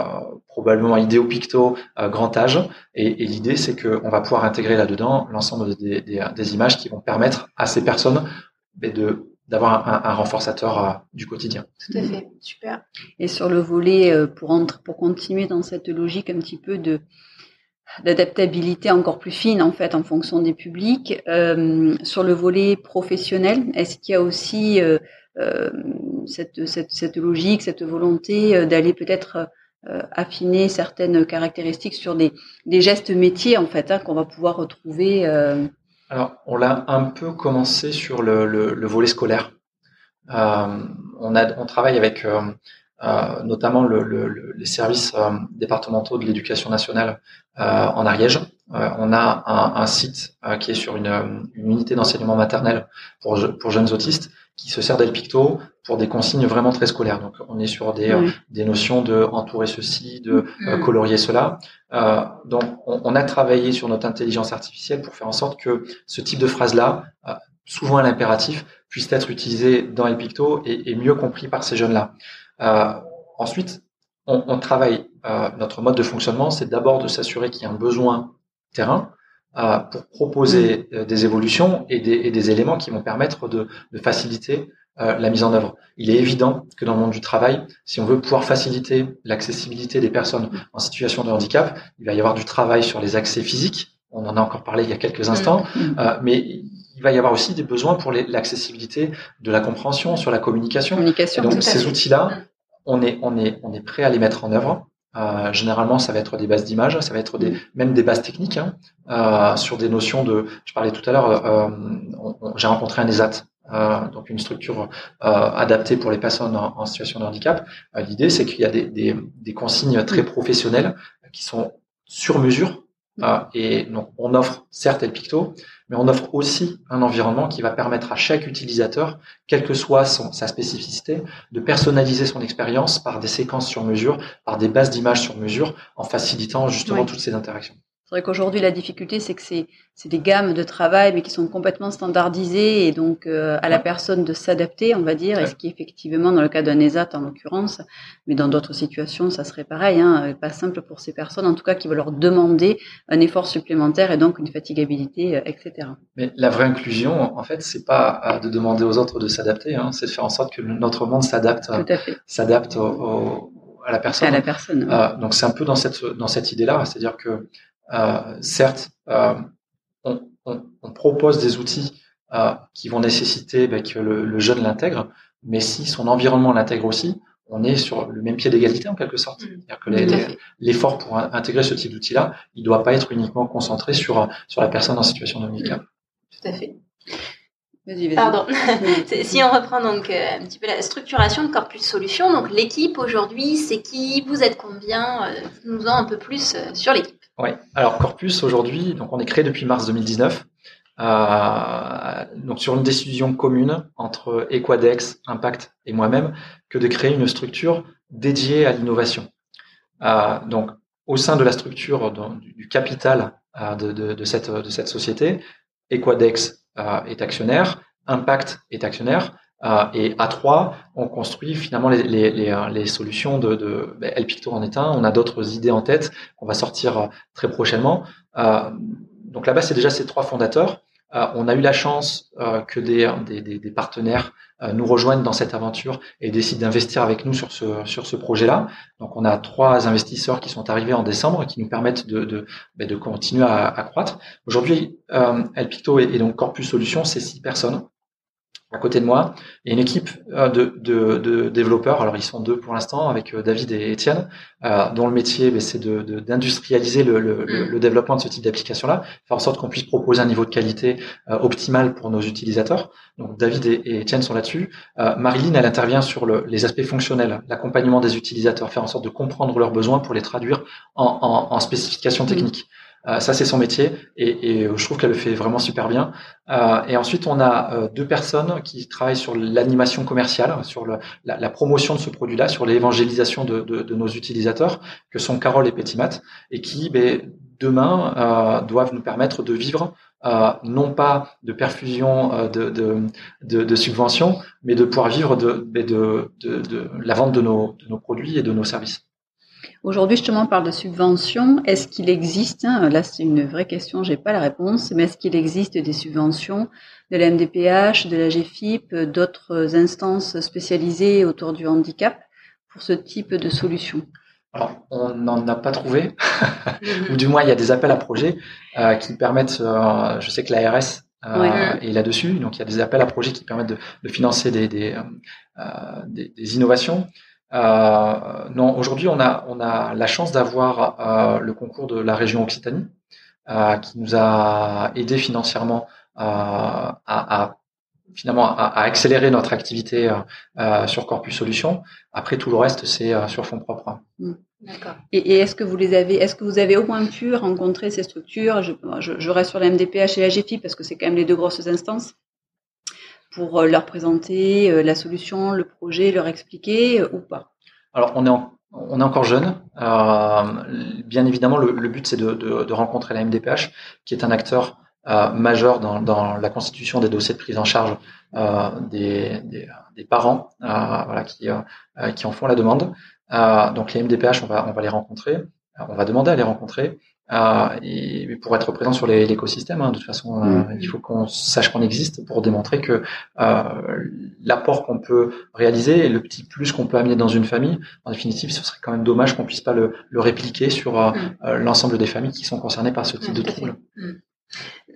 probablement Idéo Picto euh, Grand Âge. Et, et l'idée, c'est qu'on va pouvoir intégrer là-dedans l'ensemble des, des, des, images qui vont permettre à ces personnes ben, de d'avoir un, un, renforçateur euh, du quotidien. Tout à fait, super. Et sur le volet, euh, pour, entre, pour continuer dans cette logique un petit peu de d'adaptabilité encore plus fine en fait en fonction des publics. Euh, sur le volet professionnel, est-ce qu'il y a aussi euh, euh, cette, cette, logique, cette volonté d'aller peut-être affiner certaines caractéristiques sur des, des gestes métiers en fait hein, qu'on va pouvoir retrouver Alors on l'a un peu commencé sur le, le, le volet scolaire. on, a, on travaille avec euh, notamment le, le, les services euh, départementaux de l'éducation nationale euh, en Ariège. on a un, un site qui est sur une, une unité d'enseignement maternel pour, pour jeunes autistes qui se sert d'Elpicto pour des consignes vraiment très scolaires. Donc on est sur des, des notions de entourer ceci, de mm. colorier cela. Euh, donc on, on, a travaillé sur notre intelligence artificielle pour faire en sorte que ce type de phrase-là, souvent à l'impératif, puisse être utilisé dans Elpicto et, et mieux compris par ces jeunes-là. Euh, ensuite, on, on travaille. Euh, notre mode de fonctionnement, c'est d'abord de s'assurer qu'il y a un besoin terrain euh, pour proposer mm. des évolutions et des, et des, éléments qui vont permettre de, de faciliter la mise en œuvre. Il est évident que dans le monde du travail, si on veut pouvoir faciliter l'accessibilité des personnes en situation de handicap, il va y avoir du travail sur les accès physiques. On en a encore parlé il y a quelques mm. instants, mm. euh, mais il va y avoir aussi des besoins pour l'accessibilité de la compréhension, sur la communication. communication donc ces outils-là, on est, on est, on est prêt à les mettre en œuvre. Euh, généralement, ça va être des bases d'images, ça va être des, mm. même des bases techniques hein, euh, sur des notions de. Je parlais tout à l'heure. Euh, j'ai rencontré un ESAT, euh, donc une structure euh, adaptée pour les personnes en, situation de handicap. L'idée, c'est qu'il y a des, des, des, consignes très professionnelles qui sont sur mesure. Mm. et donc, on offre certes El Picto, mais on offre aussi un environnement qui va permettre à chaque utilisateur, quelle que soit son, sa spécificité, de personnaliser son expérience par des séquences sur mesure, par des bases d'images sur mesure, en facilitant justement toutes ces interactions. C'est vrai qu'aujourd'hui, la difficulté, c'est que c'est, c'est des gammes de travail, mais qui sont complètement standardisées, et donc euh, à la personne de s'adapter, on va dire, et ce qui effectivement, dans le cas d'un ESAT en l'occurrence, mais dans d'autres situations, ça serait pareil, hein, pas simple pour ces personnes, en tout cas, qui veulent leur demander un effort supplémentaire et donc une fatigabilité, euh, etc. Mais la vraie inclusion, en fait, c'est pas de demander aux autres de s'adapter, hein, c'est de faire en sorte que notre monde s'adapte, s'adapte au, à la personne. À la personne. Euh, donc c'est un peu dans cette dans cette idée-là, c'est-à-dire que euh, certes, euh, on, on, on, propose des outils euh, qui vont nécessiter bah, que le, le jeune l'intègre, mais si son environnement l'intègre aussi, on est sur le même pied d'égalité en quelque sorte. Mmh. C'est-à-dire que l'effort pour intégrer ce type d'outil-là, il ne doit pas être uniquement concentré sur, sur la personne en situation de handicap. Tout à fait. Vas-y, vas-y. Pardon. si on reprend donc un petit peu la structuration de Corpus Solutions, donc l'équipe aujourd'hui, c'est qui? Vous êtes combien? Nous en un peu plus sur l'équipe. Oui. Alors Corpus aujourd'hui, donc on est créé depuis mars 2019. donc sur une décision commune entre Equadex, Impact et moi-même, que de créer une structure dédiée à l'innovation. donc au sein de la structure du, capital de, de, cette, société, Equadex est actionnaire, Impact est actionnaire, euh, et à trois, on construit finalement les, les, les, euh, les solutions de, de ben, El Picto en est un. On a d'autres idées en tête qu'on va sortir euh, très prochainement. Euh, donc là-bas, c'est déjà ces trois fondateurs. Euh, on a eu la chance que des, des, des, partenaires nous rejoignent dans cette aventure et décident d'investir avec nous sur ce, sur ce projet-là. Donc on a trois investisseurs qui sont arrivés en décembre et qui nous permettent de, de, ben, de continuer à, à croître. Aujourd'hui, El Picto et donc Corpus Solutions, c'est six personnes à côté de moi. Il y a une équipe euh, de, développeurs, alors ils sont deux pour l'instant, avec euh, David et Étienne, euh, dont le métier ben, c'est d'industrialiser le, développement de ce type d'application-là, faire en sorte qu'on puisse proposer un niveau de qualité optimal pour nos utilisateurs. Donc David et, Étienne sont là-dessus. Marilyn, elle intervient sur le, les aspects fonctionnels, l'accompagnement des utilisateurs, faire en sorte de comprendre leurs besoins pour les traduire en, en, en spécifications techniques. Euh, ça, c'est son métier et, je trouve qu'elle le fait vraiment super bien. Euh, et ensuite, on a euh, deux personnes qui travaillent sur l'animation commerciale, sur la, promotion de ce produit-là, sur l'évangélisation de, nos utilisateurs, que sont Carole et Petimat, et qui, ben, demain, euh, doivent nous permettre de vivre euh, non pas de perfusion de, subventions, mais de pouvoir vivre de, ben, la vente de nos produits et de nos services. Aujourd'hui, justement, on parle de subventions. Est-ce qu'il existe, hein, là c'est une vraie question, j'ai pas la réponse, mais est-ce qu'il existe des subventions de la MDPH, de la GFIP, d'autres instances spécialisées autour du handicap pour ce type de solution? Alors, on n'en a pas trouvé, ou du moins il y a des appels à projets euh, qui permettent, euh, je sais que l'ARS euh, est là-dessus, donc il y a des appels à projets qui permettent de, de financer des, des, des, des innovations. Euh, non, aujourd'hui, on a, on a la chance d'avoir euh, le concours de la région Occitanie, euh, qui nous a aidé financièrement à, à, finalement à, à, accélérer notre activité sur Corpus Solutions. Après, tout le reste, c'est sur fonds propres. Mmh. D'accord. Et, et est-ce que vous les avez, est-ce que vous avez au moins pu rencontrer ces structures? Je, je, je, reste sur la MDPH et la GFI parce que c'est quand même les deux grosses instances pour euh, leur présenter euh, la solution, le projet, leur expliquer euh, ou pas? Alors, on est, on est encore jeune. Bien évidemment, le, but, c'est de, de, rencontrer la MDPH, qui est un acteur majeur dans, dans, la constitution des dossiers de prise en charge des, des, des, parents voilà, qui, qui en font la demande. donc, les MDPH, on va, on va les rencontrer. On va demander à les rencontrer. Euh, et pour être présent sur l'écosystème, hein, de toute façon, euh, mm. il faut qu'on sache qu'on existe pour démontrer que euh, l'apport qu'on peut réaliser et le petit plus qu'on peut amener dans une famille, en définitive, ce serait quand même dommage qu'on puisse pas le, le répliquer sur mm. l'ensemble des familles qui sont concernées par ce type de trouble. Mm.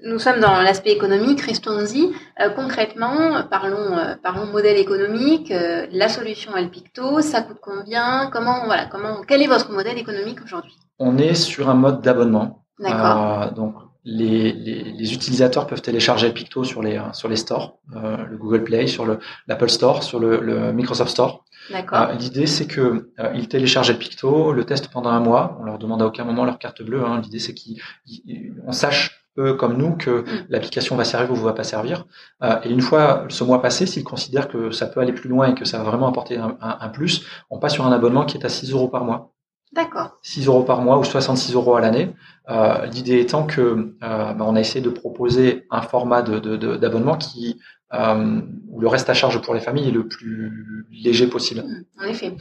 Nous sommes dans l'aspect économique, restons-y. concrètement, parlons, parlons modèle économique. la solution Alpicto, ça coûte combien Comment, voilà, comment, quel est votre modèle économique aujourd'hui? On est sur un mode d'abonnement. Euh, donc les, les, les, utilisateurs peuvent télécharger Picto sur les sur les stores, euh, le Google Play, sur le l'Apple Store, sur le, le Microsoft Store. Euh, L'idée c'est que euh, ils téléchargent Picto, le testent pendant un mois. On leur demande à aucun moment leur carte bleue. Hein. L'idée c'est qu'on sache eux comme nous que mm. l'application va servir ou va pas servir. Euh, et une fois ce mois passé, s'ils considèrent que ça peut aller plus loin et que ça va vraiment apporter un, un, un plus, on passe sur un abonnement qui est à 6 euros par mois. D'accord. 6 euros par mois ou 66 euros à l'année. Euh, L'idée étant que euh, bah, on a essayé de proposer un format d'abonnement de, de, qui euh, où le reste à charge pour les familles est le plus léger possible. Mmh, en effet.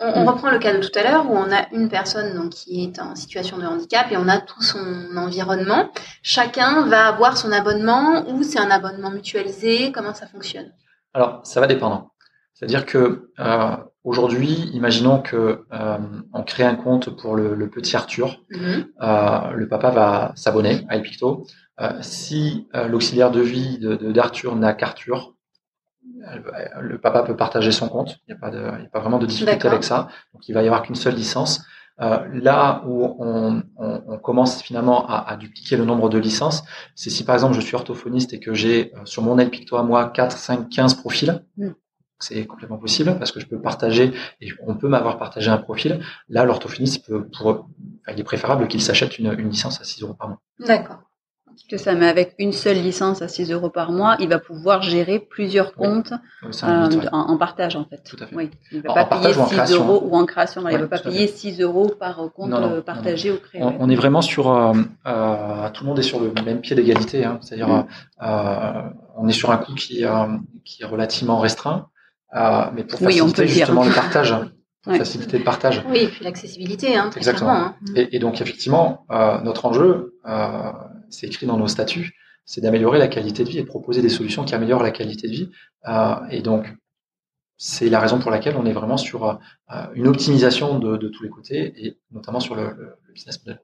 On, on, reprend le cas de tout à l'heure où on a une personne donc, qui est en situation de handicap et on a tout son environnement. Chacun va avoir son abonnement ou c'est un abonnement mutualisé? Comment ça fonctionne? Alors, ça va dépendre. C'est-à-dire que aujourd'hui, imaginons que euh, on crée un compte pour le, le petit Arthur. Mm-hmm. euh, le papa va s'abonner à Epicto. Euh, si euh, l'auxiliaire de vie d'Arthur de, n'a qu'Arthur, le papa peut partager son compte. Il n'y a, a pas vraiment de difficulté avec ça. Donc il va y avoir qu'une seule licence. Euh, là où on, on, on, commence finalement à, à, dupliquer le nombre de licences, c'est si par exemple je suis orthophoniste et que j'ai sur mon aide Picto à moi 4, 5, 15 profils, mm c'est complètement possible parce que je peux partager et on peut m'avoir partagé un profil. Là, l'orthophoniste peut, pour, enfin, il est préférable qu'il s'achète une, une, licence à 6 euros par mois. D'accord. C'est ça, mais avec une seule licence à 6 euros par mois, il va pouvoir gérer plusieurs comptes Oui, euh, mythe, ouais. en, en partage en fait. Tout à fait. Oui, il va En- pas en payer ou en 6 création. euros ou en création. il Ouais, va pas payer 6 euros par compte Non, non, euh, non, partagé ou créé. On, ouais. on est vraiment sur euh, euh, tout le monde est sur le même pied d'égalité, hein. c'est-à-dire Mm. euh, on est sur un coût qui, euh, qui est relativement restreint, euh, mais pour Oui, on peut faciliter le dire. justement le partage, pour Ouais. faciliter le partage. Oui, et puis l'accessibilité, hein, Exactement. hein. Et, et donc effectivement, euh, notre enjeu, euh, c'est écrit dans nos statuts, c'est d'améliorer la qualité de vie et proposer des solutions qui améliorent la qualité de vie. Euh, et donc c'est la raison pour laquelle on est vraiment sur euh, une optimisation de, de tous les côtés et notamment sur le, le- le business model.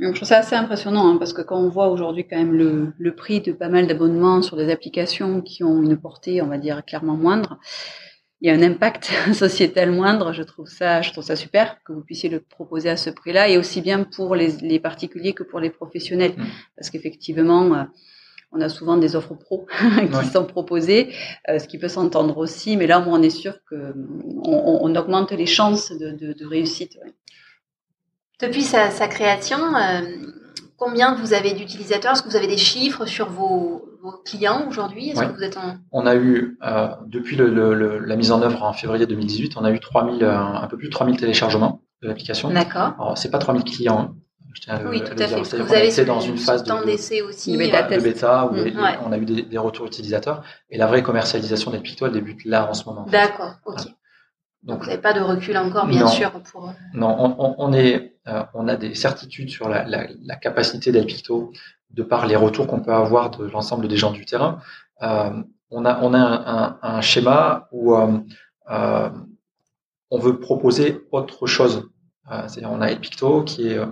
Donc, je trouve ça assez impressionnant hein, parce que quand on voit aujourd'hui quand même le, le prix de pas mal d'abonnements sur des applications qui ont une portée, on va dire clairement moindre, il y a un impact sociétal moindre. Je trouve ça, je trouve ça super que vous puissiez le proposer à ce prix-là et aussi bien pour les, les particuliers que pour les professionnels, Mm. parce qu'effectivement. euh, on a souvent des offres pro qui Ouais. sont proposées, euh, ce qui peut s'entendre aussi, mais là, moins, on est sûr que on, on- on augmente les chances de, de, de réussite. ouais. Depuis sa, sa création, euh, combien vous avez d'utilisateurs? Est-ce que vous avez des chiffres sur vos, vos clients aujourd'hui? Est-ce Ouais. que vous êtes en... On a eu, euh, depuis le, le- le- la mise en œuvre en février 2018, on a eu 3000, euh, un peu plus de 3000 téléchargements de l'application. D'accord. Alors, c'est pas 3000 clients. hein. Je tiens à le- Oui, tout à fait. Parce que vous avez été dans une phase de, temps de- d'essai aussi. de bêta de test. bêta où Mm, les- les- ouais. on a eu des, des retours utilisateurs et la vraie commercialisation des Picto, elle débute là en ce moment. D'accord, ok. Donc, vous n'avez pas de recul encore, bien Non. sûr, pour... non, on, on- est, euh, on a des certitudes sur la, la, la capacité d'Elpicto de par les retours qu'on peut avoir de l'ensemble des gens du terrain. Euh, on a, on a un, un- un schéma où euh, euh, on veut proposer autre chose. Euh, C'est-à-dire, on a Elpicto qui est, euh,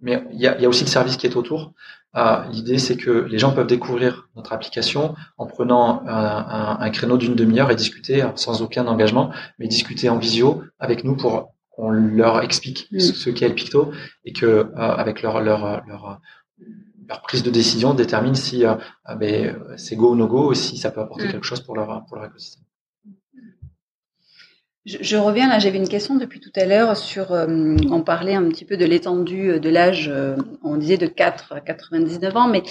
mais il y a, il y a aussi le service qui est autour. Euh, L'idée, c'est que les gens peuvent découvrir notre application en prenant un, un- un créneau d'une demi-heure et discuter euh, sans aucun engagement, mais discuter en visio avec nous pour qu'on leur explique Mm. ce, ce qu'est le Picto et que euh, avec leur, leur, leur, leur prise de décision détermine si euh, ah ben, c'est go ou no go, si ça peut apporter Mm. quelque chose pour leur, pour leur écosystème. Je, reviens là, j'avais une question depuis tout à l'heure sur, euh, on parlait un petit peu de l'étendue euh, de l'âge, euh, on disait de 4 à 99 ans, mais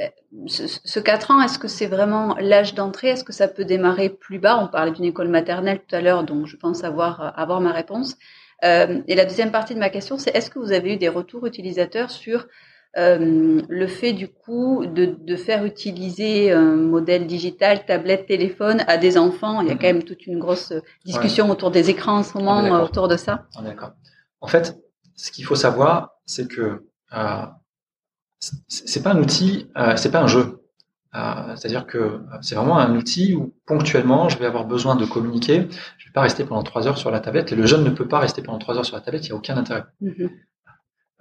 euh, ce, ce 4 ans, est-ce que c'est vraiment l'âge d'entrée? Est-ce que ça peut démarrer plus bas? On parlait d'une école maternelle tout à l'heure, donc je pense avoir, avoir ma réponse. Euh, et la deuxième partie de ma question, c'est est-ce que vous avez eu des retours utilisateurs sur euh, le fait du coup de, de faire utiliser un modèle digital, tablette, téléphone à des enfants. Il y a Mhm. quand même toute une grosse discussion autour des écrans en ce moment, d'accord. euh, autour de ça. On est d'accord. En fait, ce qu'il faut savoir, c'est que euh, c'est pas un outil, euh, c'est pas un jeu. Euh, C'est-à-dire que euh, c'est vraiment un outil où ponctuellement, je vais avoir besoin de communiquer. Je vais pas rester pendant trois heures sur la tablette. Et le jeune ne peut pas rester pendant trois heures sur la tablette. Il n'y a aucun intérêt. Mhm.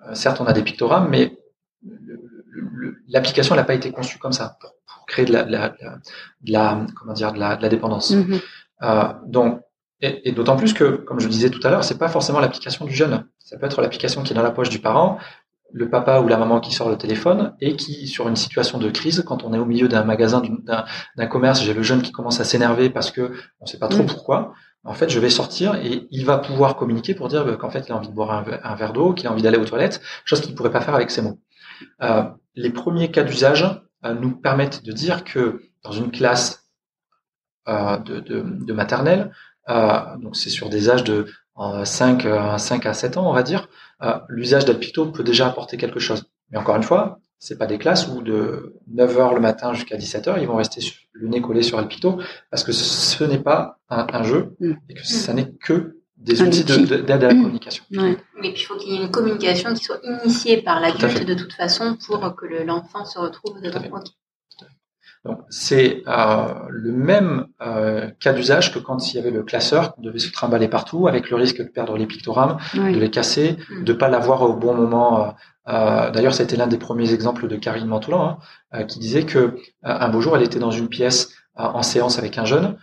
Euh, certes, on a des pictogrammes, mais l'application n'a pas été conçue comme ça pour, pour créer de la, de la, de la- comment dire, de la, de la dépendance. Mhm. Euh, donc, et, et d'autant plus que, comme je disais tout à l'heure, c'est pas forcément l'application du jeune. Ça peut être l'application qui est dans la poche du parent, le papa ou la maman qui sort le téléphone et qui, sur une situation de crise, quand on est au milieu d'un magasin, d'un commerce, j'ai le jeune qui commence à s'énerver parce que on sait pas trop Mm. pourquoi. En fait, je vais sortir et il va pouvoir communiquer pour dire bah, qu'en fait, il a envie de boire un verre d'eau, qu'il a envie d'aller aux toilettes, chose qu'il ne pourrait pas faire avec ses mots. Euh, les premiers cas d'usage euh, nous permettent de dire que dans une classe euh, de, de, de maternelle, donc c'est sur des âges de euh, 5, euh, 5 à 7 ans, on va dire, l'usage d'Alpicto peut déjà apporter quelque chose. Mais encore une fois, c'est pas des classes où de 9h le matin jusqu'à 17h, ils vont rester le nez collé sur Alpicto, parce que ce n'est pas un, un jeu, Mm. et que ça n'est que des outils de- outil. de- d'aide à la Mm. communication. Ouais. Et puis il faut qu'il y ait une communication qui soit initiée par l'adulte de toute façon pour que le- l'enfant se retrouve dedans. Donc c'est euh, le même euh, cas d'usage que quand il y avait le classeur, on devait se trimballer partout avec le risque de perdre les pictogrammes, de les casser, Mm. de pas l'avoir au bon moment. euh, euh, D'ailleurs, ça a été l'un des premiers exemples de Karine Mantoulan, hein, euh, qui disait que euh, un beau jour, elle était dans une pièce euh, en séance avec un jeune.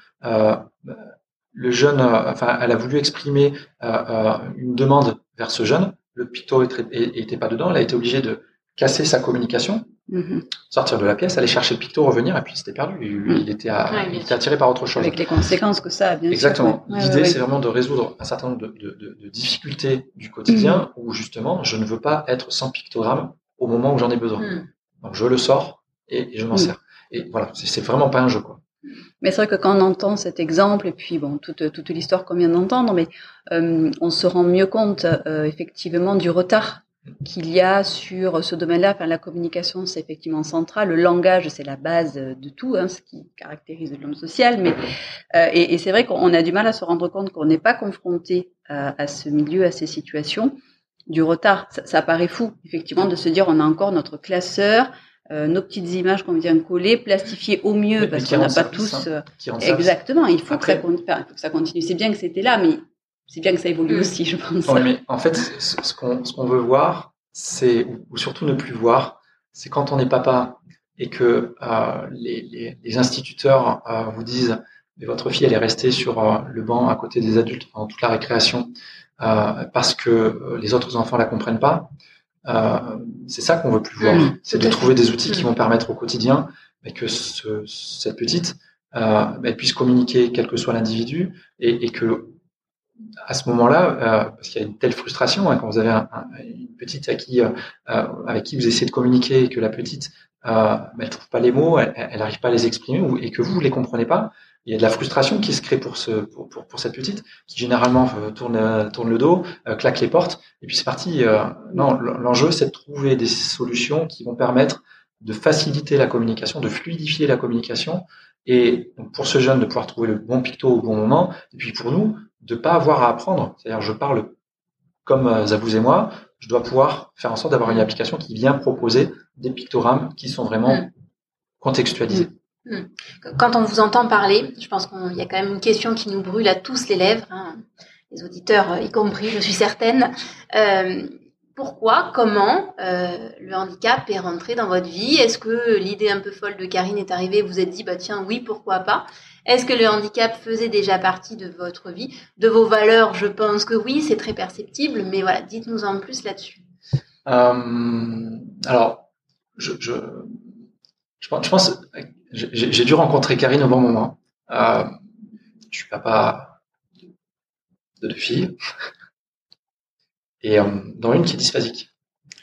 Le jeune, euh, enfin, elle a voulu exprimer euh, euh, une demande vers ce jeune. Le picto était, était pas dedans. Elle a été obligée de casser sa communication, Mhm. sortir de la pièce, aller chercher le picto, revenir, et puis c'était perdu. Il, Mm. il était, à- Ouais, il était attiré par autre chose. Avec les conséquences que ça a, bien Exactement. sûr. Ouais, L'idée, ouais, c'est vraiment de résoudre un certain nombre de, de- de- de difficultés du quotidien Mm. où justement, je ne veux pas être sans pictogramme au moment où j'en ai besoin. Hmm. Donc je le sors et, je m'en sers. Et voilà, c'est vraiment pas un jeu quoi. Mais c'est vrai que quand on entend cet exemple, et puis bon, toute, toute l'histoire qu'on vient d'entendre, mais euh, on se rend mieux compte euh, effectivement du retard qu'il y a sur ce domaine-là. Enfin, la communication, c'est effectivement central. Le langage, c'est la base de tout, hein, ce qui caractérise l'homme social. Mais euh, et, c'est vrai qu'on a du mal à se rendre compte qu'on n'est pas confronté à, à, ce milieu, à ces situations, du retard. Ça, ça, paraît fou, effectivement, de se dire on a encore notre classeur. Euh, nos petites images qu'on vient coller, plastifier au mieux parce qu'on n'a pas tous. Hein, euh, exactement, il faut, que ça, il faut que ça continue. C'est bien que c'était là, mais c'est bien que ça évolue mm. aussi, je pense. mais en fait, ce qu'on ce qu'on veut voir, c'est ou surtout ne plus voir, c'est quand on est papa et que euh, les, les, les, instituteurs euh, vous disent mais votre fille elle est restée sur euh, le banc à côté des adultes pendant toute la récréation euh, parce que les autres enfants la comprennent pas. C'est ça qu'on veut plus voir, mm. c'est de trouver des outils qui vont permettre au quotidien mais que ce, cette petite elle puisse communiquer quel que soit l'individu et, et que à ce moment-là, euh, parce qu'il y a une telle frustration hein, quand vous avez un, une petite à qui, euh, euh, avec qui vous essayez de communiquer et que la petite, euh, elle trouve pas les mots, elle n'arrive pas à les exprimer ou, et que vous, vous les comprenez pas, il y a de la frustration qui se crée pour ce pour, pour, pour cette petite qui généralement tourne tourne le dos, claque les portes et puis c'est parti. non, l'enjeu c'est de trouver des solutions qui vont permettre de faciliter la communication, de fluidifier la communication et donc pour ce jeune de pouvoir trouver le bon picto au bon moment et puis pour nous de pas avoir à apprendre. C'est-à-dire, je parle comme euh, Zavous et moi, je dois pouvoir faire en sorte d'avoir une application qui vient proposer des pictogrammes qui sont vraiment mm. contextualisés. Mm. Mm. Quand on vous entend parler, je pense qu'il y a quand même une question qui nous brûle à tous les lèvres, hein, les auditeurs euh, y compris, je suis certaine. Euh, pourquoi, comment euh, le handicap est rentré dans votre vie? Est-ce que l'idée un peu folle de Karine est arrivée Vous êtes dit, bah tiens, oui, pourquoi pas? Est-ce que le handicap faisait déjà partie de votre vie? De vos valeurs, je pense que oui, c'est très perceptible, mais voilà, dites-nous en plus là-dessus. Alors, je, je, je, pense, j'ai dû rencontrer Karine au bon moment. Euh, je suis papa de deux filles et euh, dans une qui est dysphasique.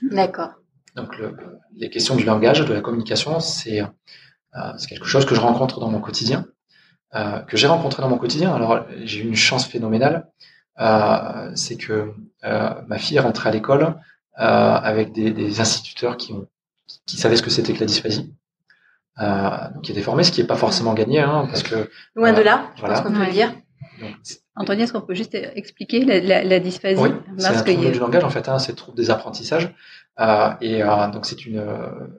D'accord. Donc le, les questions du langage, de la communication, c'est euh, quelque chose que je rencontre dans mon quotidien, euh, que j'ai rencontré dans mon quotidien. Alors j'ai eu une chance phénoménale, euh, c'est que euh, ma fille est rentrée à l'école euh, avec des, des, instituteurs qui, ont, qui, savaient ce que c'était que la dysphasie. Donc qui étaient formés, ce qui n'est pas forcément gagné, hein, parce que loin de là, je pense qu'on peut le dire. Donc, Anthony, est-ce qu'on peut juste expliquer la, la, la dysphasie? Oui, c'est un trouble du langage en fait, hein, c'est le trouble des apprentissages. Euh, et euh, donc c'est une,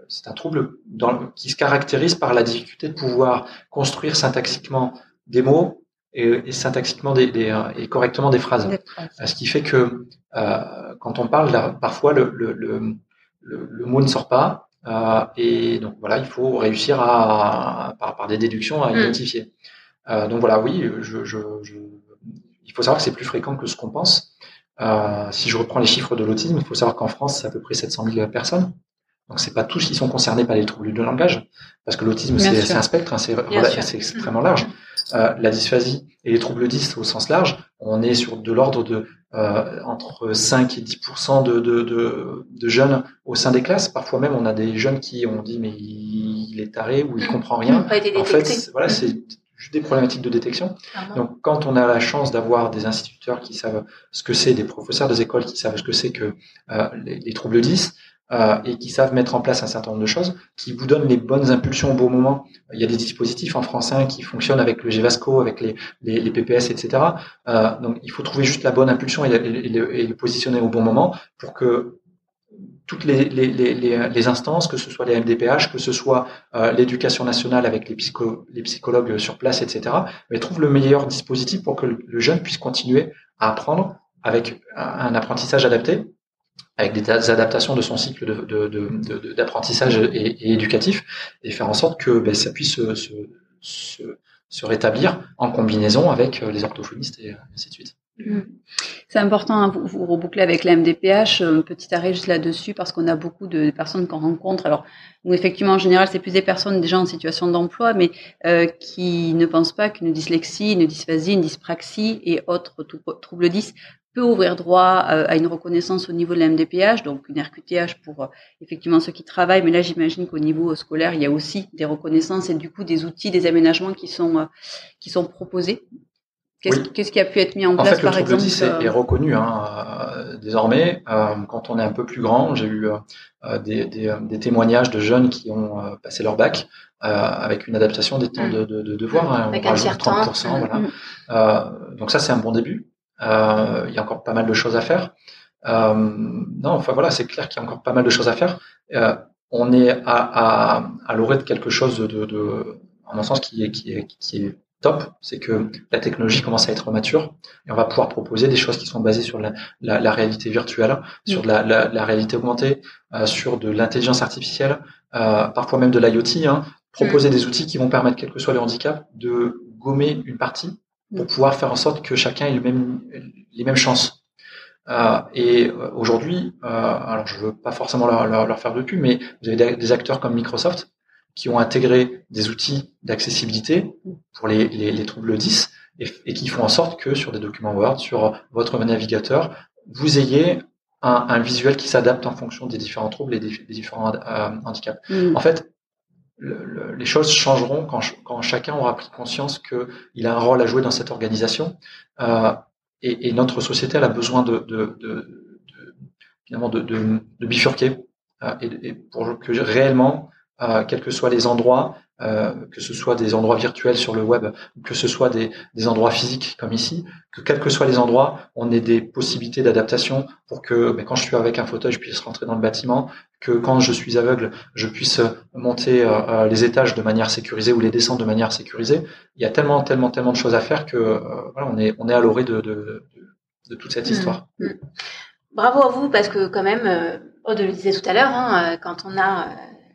c'est un trouble dans, qui se caractérise par la difficulté de pouvoir construire syntaxiquement des mots et, et syntaxiquement des, des, euh, et correctement des phrases. Des Ce qui fait que euh, quand on parle, là, parfois le, le, le, le, mot ne sort pas. Euh, et donc voilà, il faut réussir à, par, par des déductions, à hmm. identifier. Euh, donc voilà, oui, je, je, je il faut savoir que c'est plus fréquent que ce qu'on pense. Euh, si je reprends les chiffres de l'autisme, il faut savoir qu'en France, c'est à peu près 700 000 personnes. Donc, c'est pas tous qui sont concernés par les troubles du langage, parce que l'autisme, c'est un spectre, hein, c'est extrêmement large. Euh, la dysphasie et les troubles 10 au sens large, on est sur de l'ordre de entre 5 et 10 de, de, de, de, jeunes au sein des classes. Parfois même, on a des jeunes qui ont dit mais il, est taré ou il comprend rien. En fait, voilà, c'est des problématiques de détection. Donc, quand on a la chance d'avoir des instituteurs qui savent ce que c'est, des professeurs des écoles qui savent ce que c'est que euh, les, troubles 10 euh, et qui savent mettre en place un certain nombre de choses, qui vous donnent les bonnes impulsions au bon moment. Il y a des dispositifs en France 1 qui fonctionnent avec le GVASCO, avec les, les, les PPS, etc. Euh, donc, il faut trouver juste la bonne impulsion et, et, et, le positionner au bon moment pour que toutes les, les, instances, que ce soit les MDPH, que ce soit euh, l'éducation nationale avec les, psycho, les psychologues sur place, etc., mais trouve le meilleur dispositif pour que le jeune puisse continuer à apprendre avec un apprentissage adapté, avec des adaptations de son cycle d'apprentissage et, éducatif, et faire en sorte que ben, ça puisse se, rétablir en combinaison avec les orthophonistes et ainsi de suite. Mm. C'est important, hein, vous, vous rebouclez avec la MDPH, un petit arrêt juste là-dessus, parce qu'on a beaucoup de personnes qu'on rencontre. Alors, effectivement, en général, c'est plus des personnes déjà en situation d'emploi, mais euh, qui ne pensent pas qu'une dyslexie, une dysphasie, une dyspraxie et autres troubles 10 peut ouvrir droit euh, à une reconnaissance au niveau de la MDPH, donc une RQTH pour euh, effectivement ceux qui travaillent, mais là j'imagine qu'au niveau scolaire, il y a aussi des reconnaissances et du coup des outils, des aménagements qui sont qui sont proposés. Qu'est-ce qui a pu être mis en, place par exemple est, est, reconnu hein, désormais. quand on est un peu plus grand, j'ai eu des, des, des, témoignages de jeunes qui ont passé leur bac avec une adaptation des temps mm. de, de, de devoir, hein, avec un 30%. Voilà. Mm. donc ça c'est un bon début. Euh, il y a encore pas mal de choses à faire. Euh, non, enfin voilà, c'est clair qu'il y a encore pas mal de choses à faire. Euh, on est à, à, à l'orée de quelque chose de, de, en mon sens, qui est, qui est, qui est top, c'est que la technologie commence à être mature et on va pouvoir proposer des choses qui sont basées sur la, la, la réalité virtuelle, sur de la, la, réalité augmentée, euh, sur de l'intelligence artificielle, euh, parfois même de l'IoT. Hein, proposer des outils qui vont permettre, quel que soit le handicap, de gommer une partie pour pouvoir faire en sorte que chacun ait le même, les mêmes chances. Euh, et euh, aujourd'hui, euh, alors je veux pas forcément leur, leur, faire de pub, mais vous avez des acteurs comme Microsoft qui ont intégré des outils d'accessibilité pour les, les, les, troubles 10 et, et, qui font en sorte que sur des documents Word, sur votre navigateur, vous ayez un, un visuel qui s'adapte en fonction des différents troubles et des, des différents euh, handicaps. Mm. En fait, les choses changeront quand, chacun aura pris conscience qu'il a un rôle à jouer dans cette organisation. Euh, et, notre société elle a besoin de, de, de, de finalement de, bifurquer euh, et, et, pour que réellement, euh, quels que soient les endroits, euh, que ce soit des endroits virtuels sur le web, que ce soit des, des, endroits physiques comme ici, que quels que soient les endroits, on ait des possibilités d'adaptation pour que ben, quand je suis avec un fauteuil, je puisse rentrer dans le bâtiment, que quand je suis aveugle, je puisse monter euh, euh, les étages de manière sécurisée ou les descendre de manière sécurisée. Il y a tellement, tellement, tellement de choses à faire que voilà, on est, on est à l'orée de, de, de, toute cette mmh. histoire. Mmh. Bravo à vous parce que quand même, Aude le disait tout à l'heure, hein, quand on a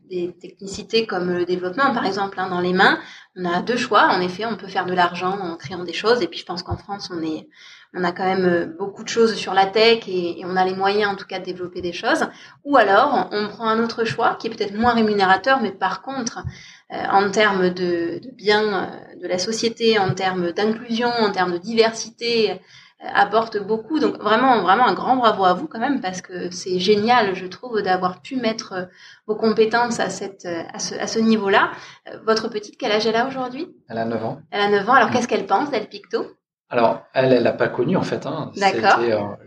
des technicités comme le développement, par exemple, hein, dans les mains, on a deux choix. En effet, on peut faire de l'argent en créant des choses. Et puis, je pense qu'en France, on est, on a quand même euh, beaucoup de choses sur la tech et, on a les moyens, en tout cas, de développer des choses. Ou alors, on prend un autre choix qui est peut-être moins rémunérateur, mais par contre, euh, en termes de, de bien euh, de la société, en termes d'inclusion, en termes de diversité, apporte beaucoup. Donc vraiment, vraiment un grand bravo à vous quand même parce que c'est génial, je trouve, d'avoir pu mettre vos compétences à cette, à ce, à ce niveau-là. Votre petite, quel âge elle a aujourd'hui? Elle a 9 ans. Elle a 9 ans. Alors qu'est-ce qu'elle pense d'El Picto? Alors elle, elle n'a pas connu en fait. Hein. C'était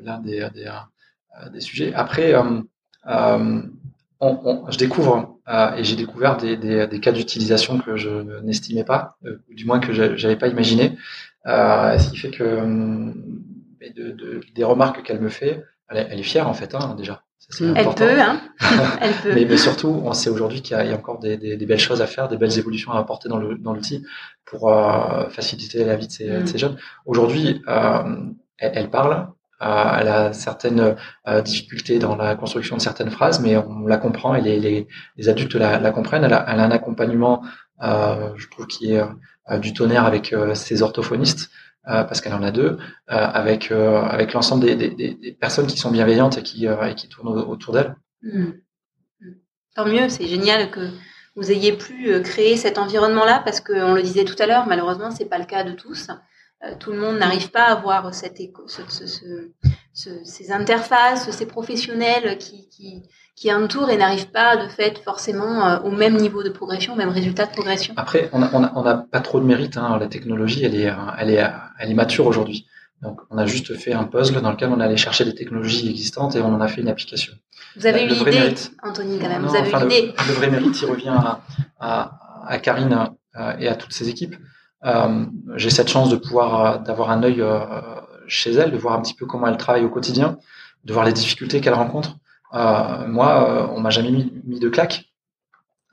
l'un des, des, des, sujets. Après, euh, on, je découvre et j'ai découvert des, des, cas d'utilisation que je n'estimais pas, du moins que j'avais pas imaginé. Euh, ce qui fait que euh, de, de, des remarques qu'elle me fait, elle, elle, est fière en fait hein, déjà. Elle peut, hein elle peut. Mais, mais, surtout, on sait aujourd'hui qu'il y, y, a encore des, des, des, belles choses à faire, des belles évolutions à apporter dans le dans l'outil pour euh, faciliter la vie de ces, de ces mm. jeunes. Aujourd'hui, euh, elle, elle, parle, euh, elle a certaines euh, difficultés dans la construction de certaines phrases, mais on la comprend et les, les, les adultes la, la, comprennent. Elle a, elle a un accompagnement, euh, je trouve, qui est euh, du tonnerre avec ses orthophonistes. Euh, parce qu'elle en a deux, avec avec l'ensemble des, personnes qui sont bienveillantes et qui tournent autour d'elle. Mmh. Mmh. Tant mieux, c'est génial que vous ayez pu créer cet environnement-là, parce qu'on le disait tout à l'heure, malheureusement, c'est pas le cas de tous. tout le monde n'arrive pas à avoir ces interfaces, ces professionnels qui, qui entourent et n'arrivent pas de fait forcément euh, au même niveau de progression, au même résultat de progression. Après, on n'a on a, on a pas trop de mérite. Hein. La technologie, elle est, elle est, elle est mature aujourd'hui. Donc, on a juste fait un puzzle dans lequel on allait chercher des technologies existantes et on en a fait une application. Vous avez eu l'idée, Anthony, quand même. vous avez eu l'idée. Le, vrai mérite, il revient à, à, à Karine euh, et à toutes ses équipes. Euh, J'ai cette chance de pouvoir euh, d'avoir un œil euh, chez elle, de voir un petit peu comment elle travaille au quotidien, de voir les difficultés qu'elle rencontre. Euh, moi, euh, on m'a jamais mis, mis de claque.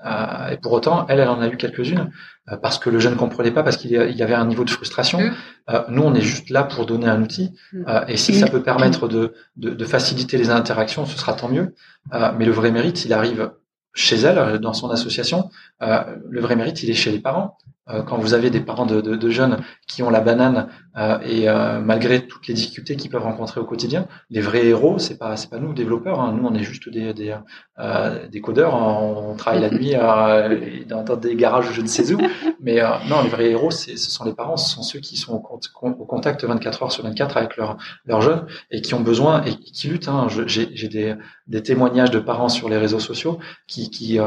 Euh, et pour autant, elle, elle en a eu quelques-unes parce que le jeune ne comprenait pas, parce qu'il y avait un niveau de frustration. Nous, on est juste là pour donner un outil. Mm. et si ça peut permettre de, de, de, faciliter les interactions, ce sera tant mieux. mais le vrai mérite, il arrive chez elle, dans son association. le vrai mérite, il est chez les parents. Euh, quand vous avez des parents de, de, de, jeunes qui ont la banane euh, et euh, malgré toutes les difficultés qu'ils peuvent rencontrer au quotidien, les vrais héros, c'est pas c'est pas nous développeurs, hein. nous on est juste des des, euh, des codeurs, hein. on travaille la nuit dans, dans, des garages je ne sais où, mais non les vrais héros ce sont les parents, ce sont ceux qui sont au, au, contact 24 heures sur 24 avec leurs leurs jeunes et qui ont besoin et qui luttent. Hein. J'ai des des témoignages de parents sur les réseaux sociaux qui qui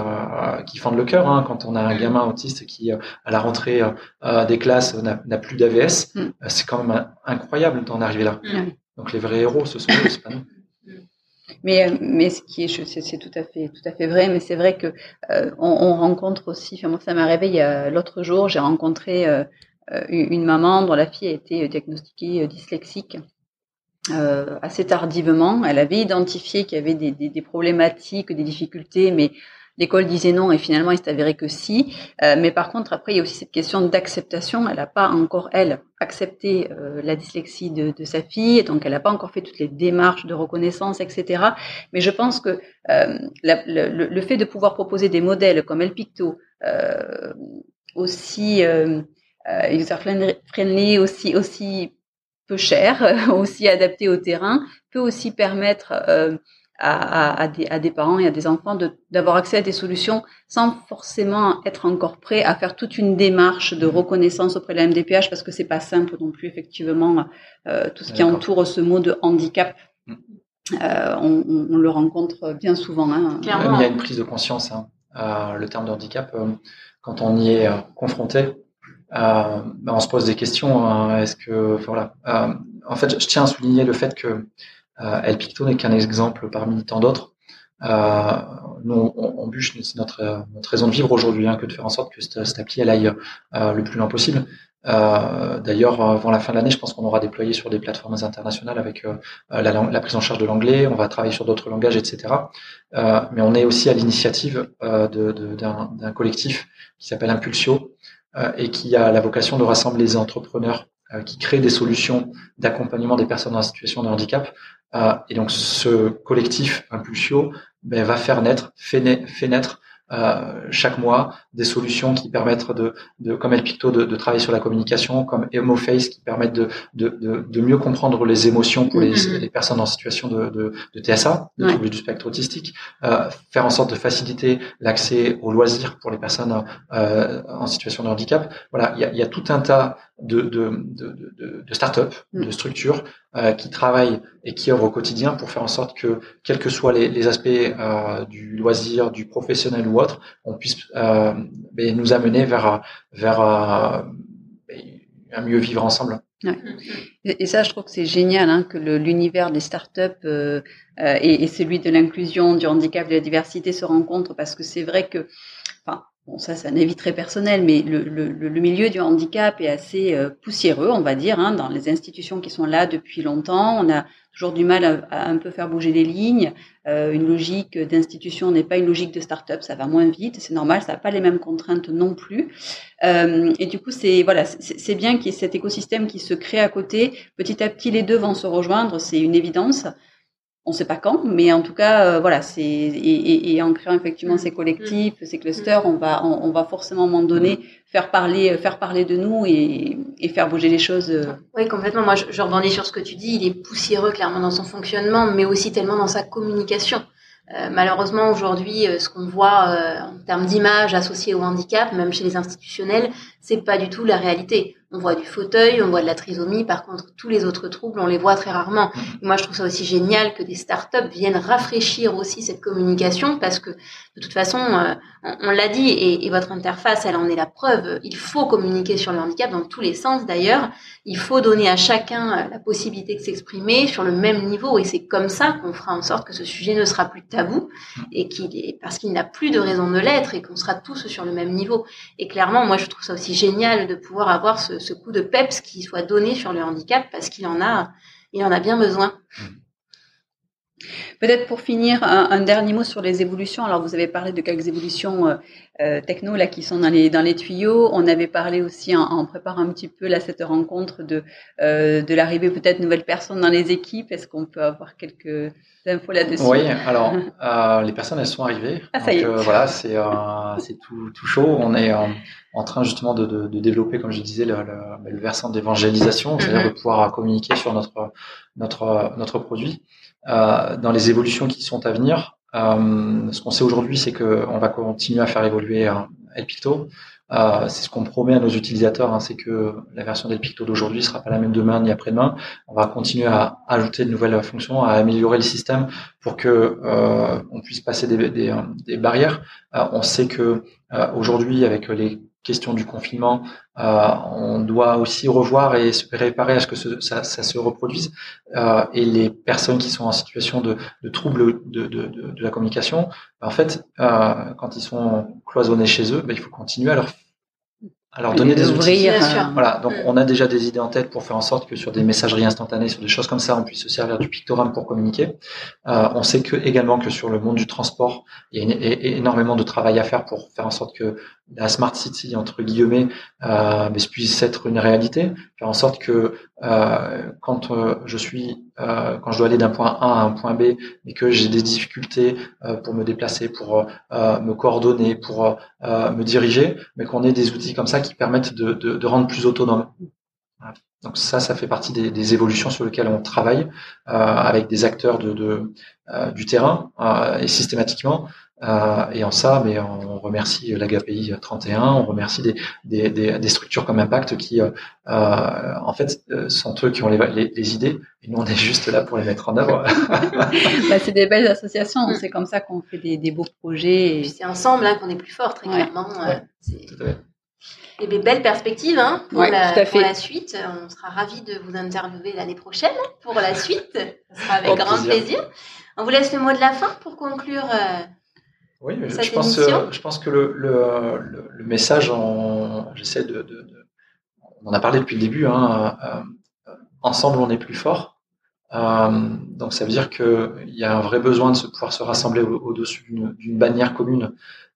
qui fendent le cœur hein, quand on a un gamin autiste qui à la rentrée euh, des classes n'a plus d'AVS, mm. euh, c'est quand même incroyable d'en arriver là. Mm. Donc les vrais héros, ce sont eux, c'est pas nous. Mais, euh, mais ce qui est, c'est tout à fait, tout à fait vrai. Mais c'est vrai que on, rencontre aussi. Enfin, moi, ça m'est arrivé l'autre jour. J'ai rencontré une maman dont la fille a été diagnostiquée dyslexique assez tardivement. Elle avait identifié qu'il y avait des, des, des, problématiques, des difficultés, mais L'école disait non et finalement il s'est avéré que si. Euh, mais par contre, après, il y a aussi cette question d'acceptation. Elle n'a pas encore, elle, accepté euh, la dyslexie de, sa fille, donc elle n'a pas encore fait toutes les démarches de reconnaissance, etc. Mais je pense que euh, le, fait de pouvoir proposer des modèles comme El Picto, aussi user-friendly, aussi, aussi peu cher, aussi adapté au terrain, peut aussi permettre à, à, des, à, des, parents et à des enfants d'avoir accès à des solutions sans forcément être encore prêts à faire toute une démarche de reconnaissance auprès de la MDPH parce que c'est pas simple non plus effectivement euh, tout ce qui entoure ce mot de handicap. Mm. Euh, on, on, le rencontre bien souvent. Hein. Il y a une prise de conscience. Hein. Euh, le terme de handicap, euh, quand on y est euh, confronté, ben on se pose des questions. Hein. Est-ce que, voilà. en fait, je tiens à souligner le fait que euh, El Picto n'est qu'un exemple parmi tant d'autres. Euh, nous, on, bûche, c'est notre, notre raison de vivre aujourd'hui, hein, que de faire en sorte que cette, cette appli elle aille euh, le plus loin possible. Euh, D'ailleurs, avant la fin de l'année, je pense qu'on aura déployé sur des plateformes internationales avec euh, la, prise en charge de l'anglais. On va travailler sur d'autres langages, etc. Euh, mais on est aussi à l'initiative d'un collectif qui s'appelle Impulsio et qui a la vocation de rassembler les entrepreneurs qui créent des solutions d'accompagnement des personnes en situation de handicap euh, et donc ce collectif Impulsio ben, va faire naître, fait, naître euh, chaque mois des solutions qui permettent de, de comme El Picto, de, de, travailler sur la communication, comme Emoface qui permettent de, de, de, mieux comprendre les émotions pour les, mm-hmm. les personnes en situation de, de, de TSA, de troubles du spectre autistique, euh, faire en sorte de faciliter l'accès aux loisirs pour les personnes euh, en situation de handicap. Voilà, il y a, y a tout un tas de, de, de, de, de start-up, mm. de structures euh, qui travaillent et qui œuvrent au quotidien pour faire en sorte que, quels que soient les, les aspects euh, du loisir, du professionnel ou autre, on puisse euh, ben, nous amener vers, vers ben, un mieux vivre ensemble. Ouais. Et, ça, je trouve que c'est génial hein, que l'univers des startups euh, euh, et, et celui de l'inclusion, du handicap, de la diversité se rencontrent parce que c'est vrai que, enfin, Bon, ça, c'est un avis très personnel, mais le, milieu du handicap est assez euh, poussiéreux, on va dire, hein, dans les institutions qui sont là depuis longtemps. On a toujours du mal à, à un peu faire bouger les lignes. Euh, une logique d'institution n'est pas une logique de start-up, ça va moins vite, c'est normal, ça n'a pas les mêmes contraintes non plus. Euh, et du coup, c'est voilà, c'est bien qu'il y ait cet écosystème qui se crée à côté. Petit à petit, les deux vont se rejoindre, c'est une évidence on ne sait pas quand, mais en tout cas, euh, voilà, c'est et, et, en créant effectivement ces collectifs, ces clusters, on va on, va forcément à un moment donné faire parler faire parler de nous et, et faire bouger les choses. Euh. Oui, complètement. Moi, je, je rebondis sur ce que tu dis. Il est poussiéreux clairement dans son fonctionnement, mais aussi tellement dans sa communication. Euh, malheureusement, aujourd'hui, ce qu'on voit en termes d'image associée au handicap, même chez les institutionnels, c'est pas du tout la réalité on voit du fauteuil, on voit de la trisomie. Par contre, tous les autres troubles, on les voit très rarement. Mhm. moi, je trouve ça aussi génial que des startups viennent rafraîchir aussi cette communication parce que de toute façon, euh, on, l'a dit et, et, votre interface, elle en est la preuve. Il faut communiquer sur le handicap dans tous les sens d'ailleurs. Il faut donner à chacun euh, la possibilité de s'exprimer sur le même niveau et c'est comme ça qu'on fera en sorte que ce sujet ne sera plus tabou mhm. et qu'il est parce qu'il n'a plus de raison de l'être et qu'on sera tous sur le même niveau. Et clairement, moi, je trouve ça aussi génial de pouvoir avoir ce ce coup de peps qui soit donné sur le handicap parce qu'il en a, il en a bien besoin. Peut-être pour finir, un, dernier mot sur les évolutions. Alors, vous avez parlé de quelques évolutions euh, euh, techno là qui sont dans les dans les tuyaux. On avait parlé aussi en, en préparant un petit peu là cette rencontre de euh, de l'arrivée peut-être de nouvelles personnes dans les équipes. Est-ce qu'on peut avoir quelques infos là-dessus? Oui. Alors, euh, les personnes elles sont arrivées. Ah, ça y est. Voilà, c'est c'est tout tout chaud. On est en train justement de, de, de, développer, comme je disais, le, le, le versant d'évangélisation, c'est-à-dire mm-hmm. de pouvoir communiquer sur notre notre notre produit. Euh, dans les évolutions qui sont à venir, euh, ce qu'on sait aujourd'hui, c'est qu'on va continuer à faire évoluer euh, El Picto. Euh, c'est ce qu'on promet à nos utilisateurs, hein, c'est que la version d'El Picto d'aujourd'hui sera pas la même demain ni après-demain. On va continuer à ajouter de nouvelles fonctions, à améliorer le système pour que euh, on puisse passer des, des, des barrières. on sait que aujourd'hui, avec les question du confinement, euh, on doit aussi revoir et se préparer à ce que ça, ça, se reproduise. Euh, et les personnes qui sont en situation de, de trouble de, de, de, la communication, en fait, euh, quand ils sont cloisonnés chez eux, ben, il faut continuer à leur alors donner des outils. Voilà, donc on a déjà des idées en tête pour faire en sorte que sur des messageries instantanées, sur des choses comme ça, on puisse se servir du pictogramme pour communiquer. Euh, on sait que également que sur le monde du transport, il y a énormément de travail à faire pour faire en sorte que la smart city entre guillemets euh, puisse être une réalité, faire en sorte que euh, quand euh, je suis euh, quand je dois aller d'un point A à un point B, mais que j'ai des difficultés euh, pour me déplacer, pour me coordonner, pour me diriger, mais qu'on ait des outils comme ça qui permettent de, de, de rendre plus autonome. Donc ça, ça fait partie des, des, évolutions sur lesquelles on travaille avec des acteurs de, de du terrain et systématiquement euh, et en ça, mais on remercie l'AGAPI 31, on remercie des, des, des, des, structures comme Impact qui, euh, euh en fait, euh, sont eux qui ont les, les, les, idées, et nous on est juste là pour les mettre en œuvre. bah, c'est des belles associations, c'est comme ça qu'on fait des, des beaux projets. Et... c'est ensemble hein, qu'on est plus fort, très clairement. Et des belles perspectives hein, pour, la, pour la suite. On sera ravis de vous interviewer l'année prochaine pour la suite. Ce sera avec grand plaisir. On vous laisse le mot de la fin pour conclure. Euh, oui, je pense, euh, je pense que le, le, le, message, j'essaie de, de, de, on en a parlé depuis le début, hein, euh, ensemble on est plus fort. Euh, donc ça veut dire qu'il y a un vrai besoin de se pouvoir se rassembler au-dessus d'une bannière commune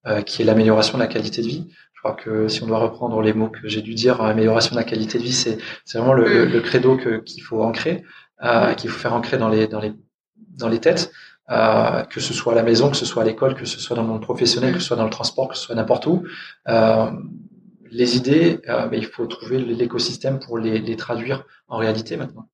euh, qui est l'amélioration de la qualité de vie. Je crois que si on doit reprendre les mots que j'ai dû dire, amélioration de la qualité de vie, c'est vraiment le, le, credo qu'il faut ancrer, euh, qu'il faut faire ancrer dans les, dans les, dans les têtes. Euh, que ce soit à la maison, que ce soit à l'école, que ce soit dans le monde professionnel, que ce soit dans le transport, que ce soit n'importe où. Euh, les idées, euh, il faut trouver l'écosystème pour les, traduire en réalité maintenant.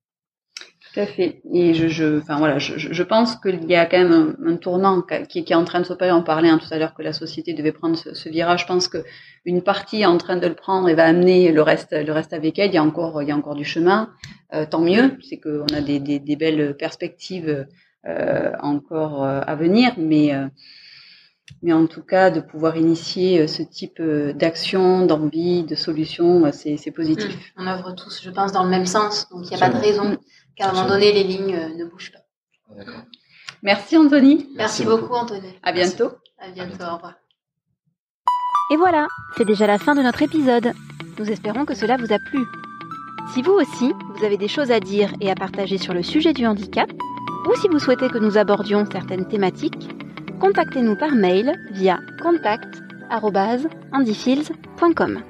Tout à fait. Et je, enfin voilà, je, pense qu'il y a quand même un, tournant qui, est en train de s'opérer. On parlait hein, tout à l'heure que la société devait prendre ce, virage. Je pense que une partie est en train de le prendre et va amener le reste, le reste avec elle. Il y a encore, il y a encore du chemin. Tant mieux, c'est qu'on a des, belles perspectives encore euh, à venir, mais euh, mais en tout cas de pouvoir initier ce type d'action, d'envie, de solution, c'est positif. Mmh. On œuvre tous, je pense, dans le même sens, donc il n'y a pas de raison qu'à un moment donné les lignes ne bougent pas. Merci Anthony. Merci, beaucoup. Anthony. À bientôt. À bientôt. Au revoir. Et voilà, c'est déjà la fin de notre épisode. Nous espérons que cela vous a plu. Si vous aussi, vous avez des choses à dire et à partager sur le sujet du handicap, ou si vous souhaitez que nous abordions certaines thématiques, contactez-nous par mail via contact@andyfields.com.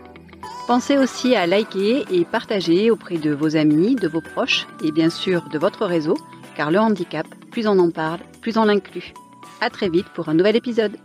Pensez aussi à liker et partager auprès de vos amis, de vos proches et bien sûr de votre réseau, car le handicap, plus on en parle, plus on l'inclut. À très vite pour un nouvel épisode.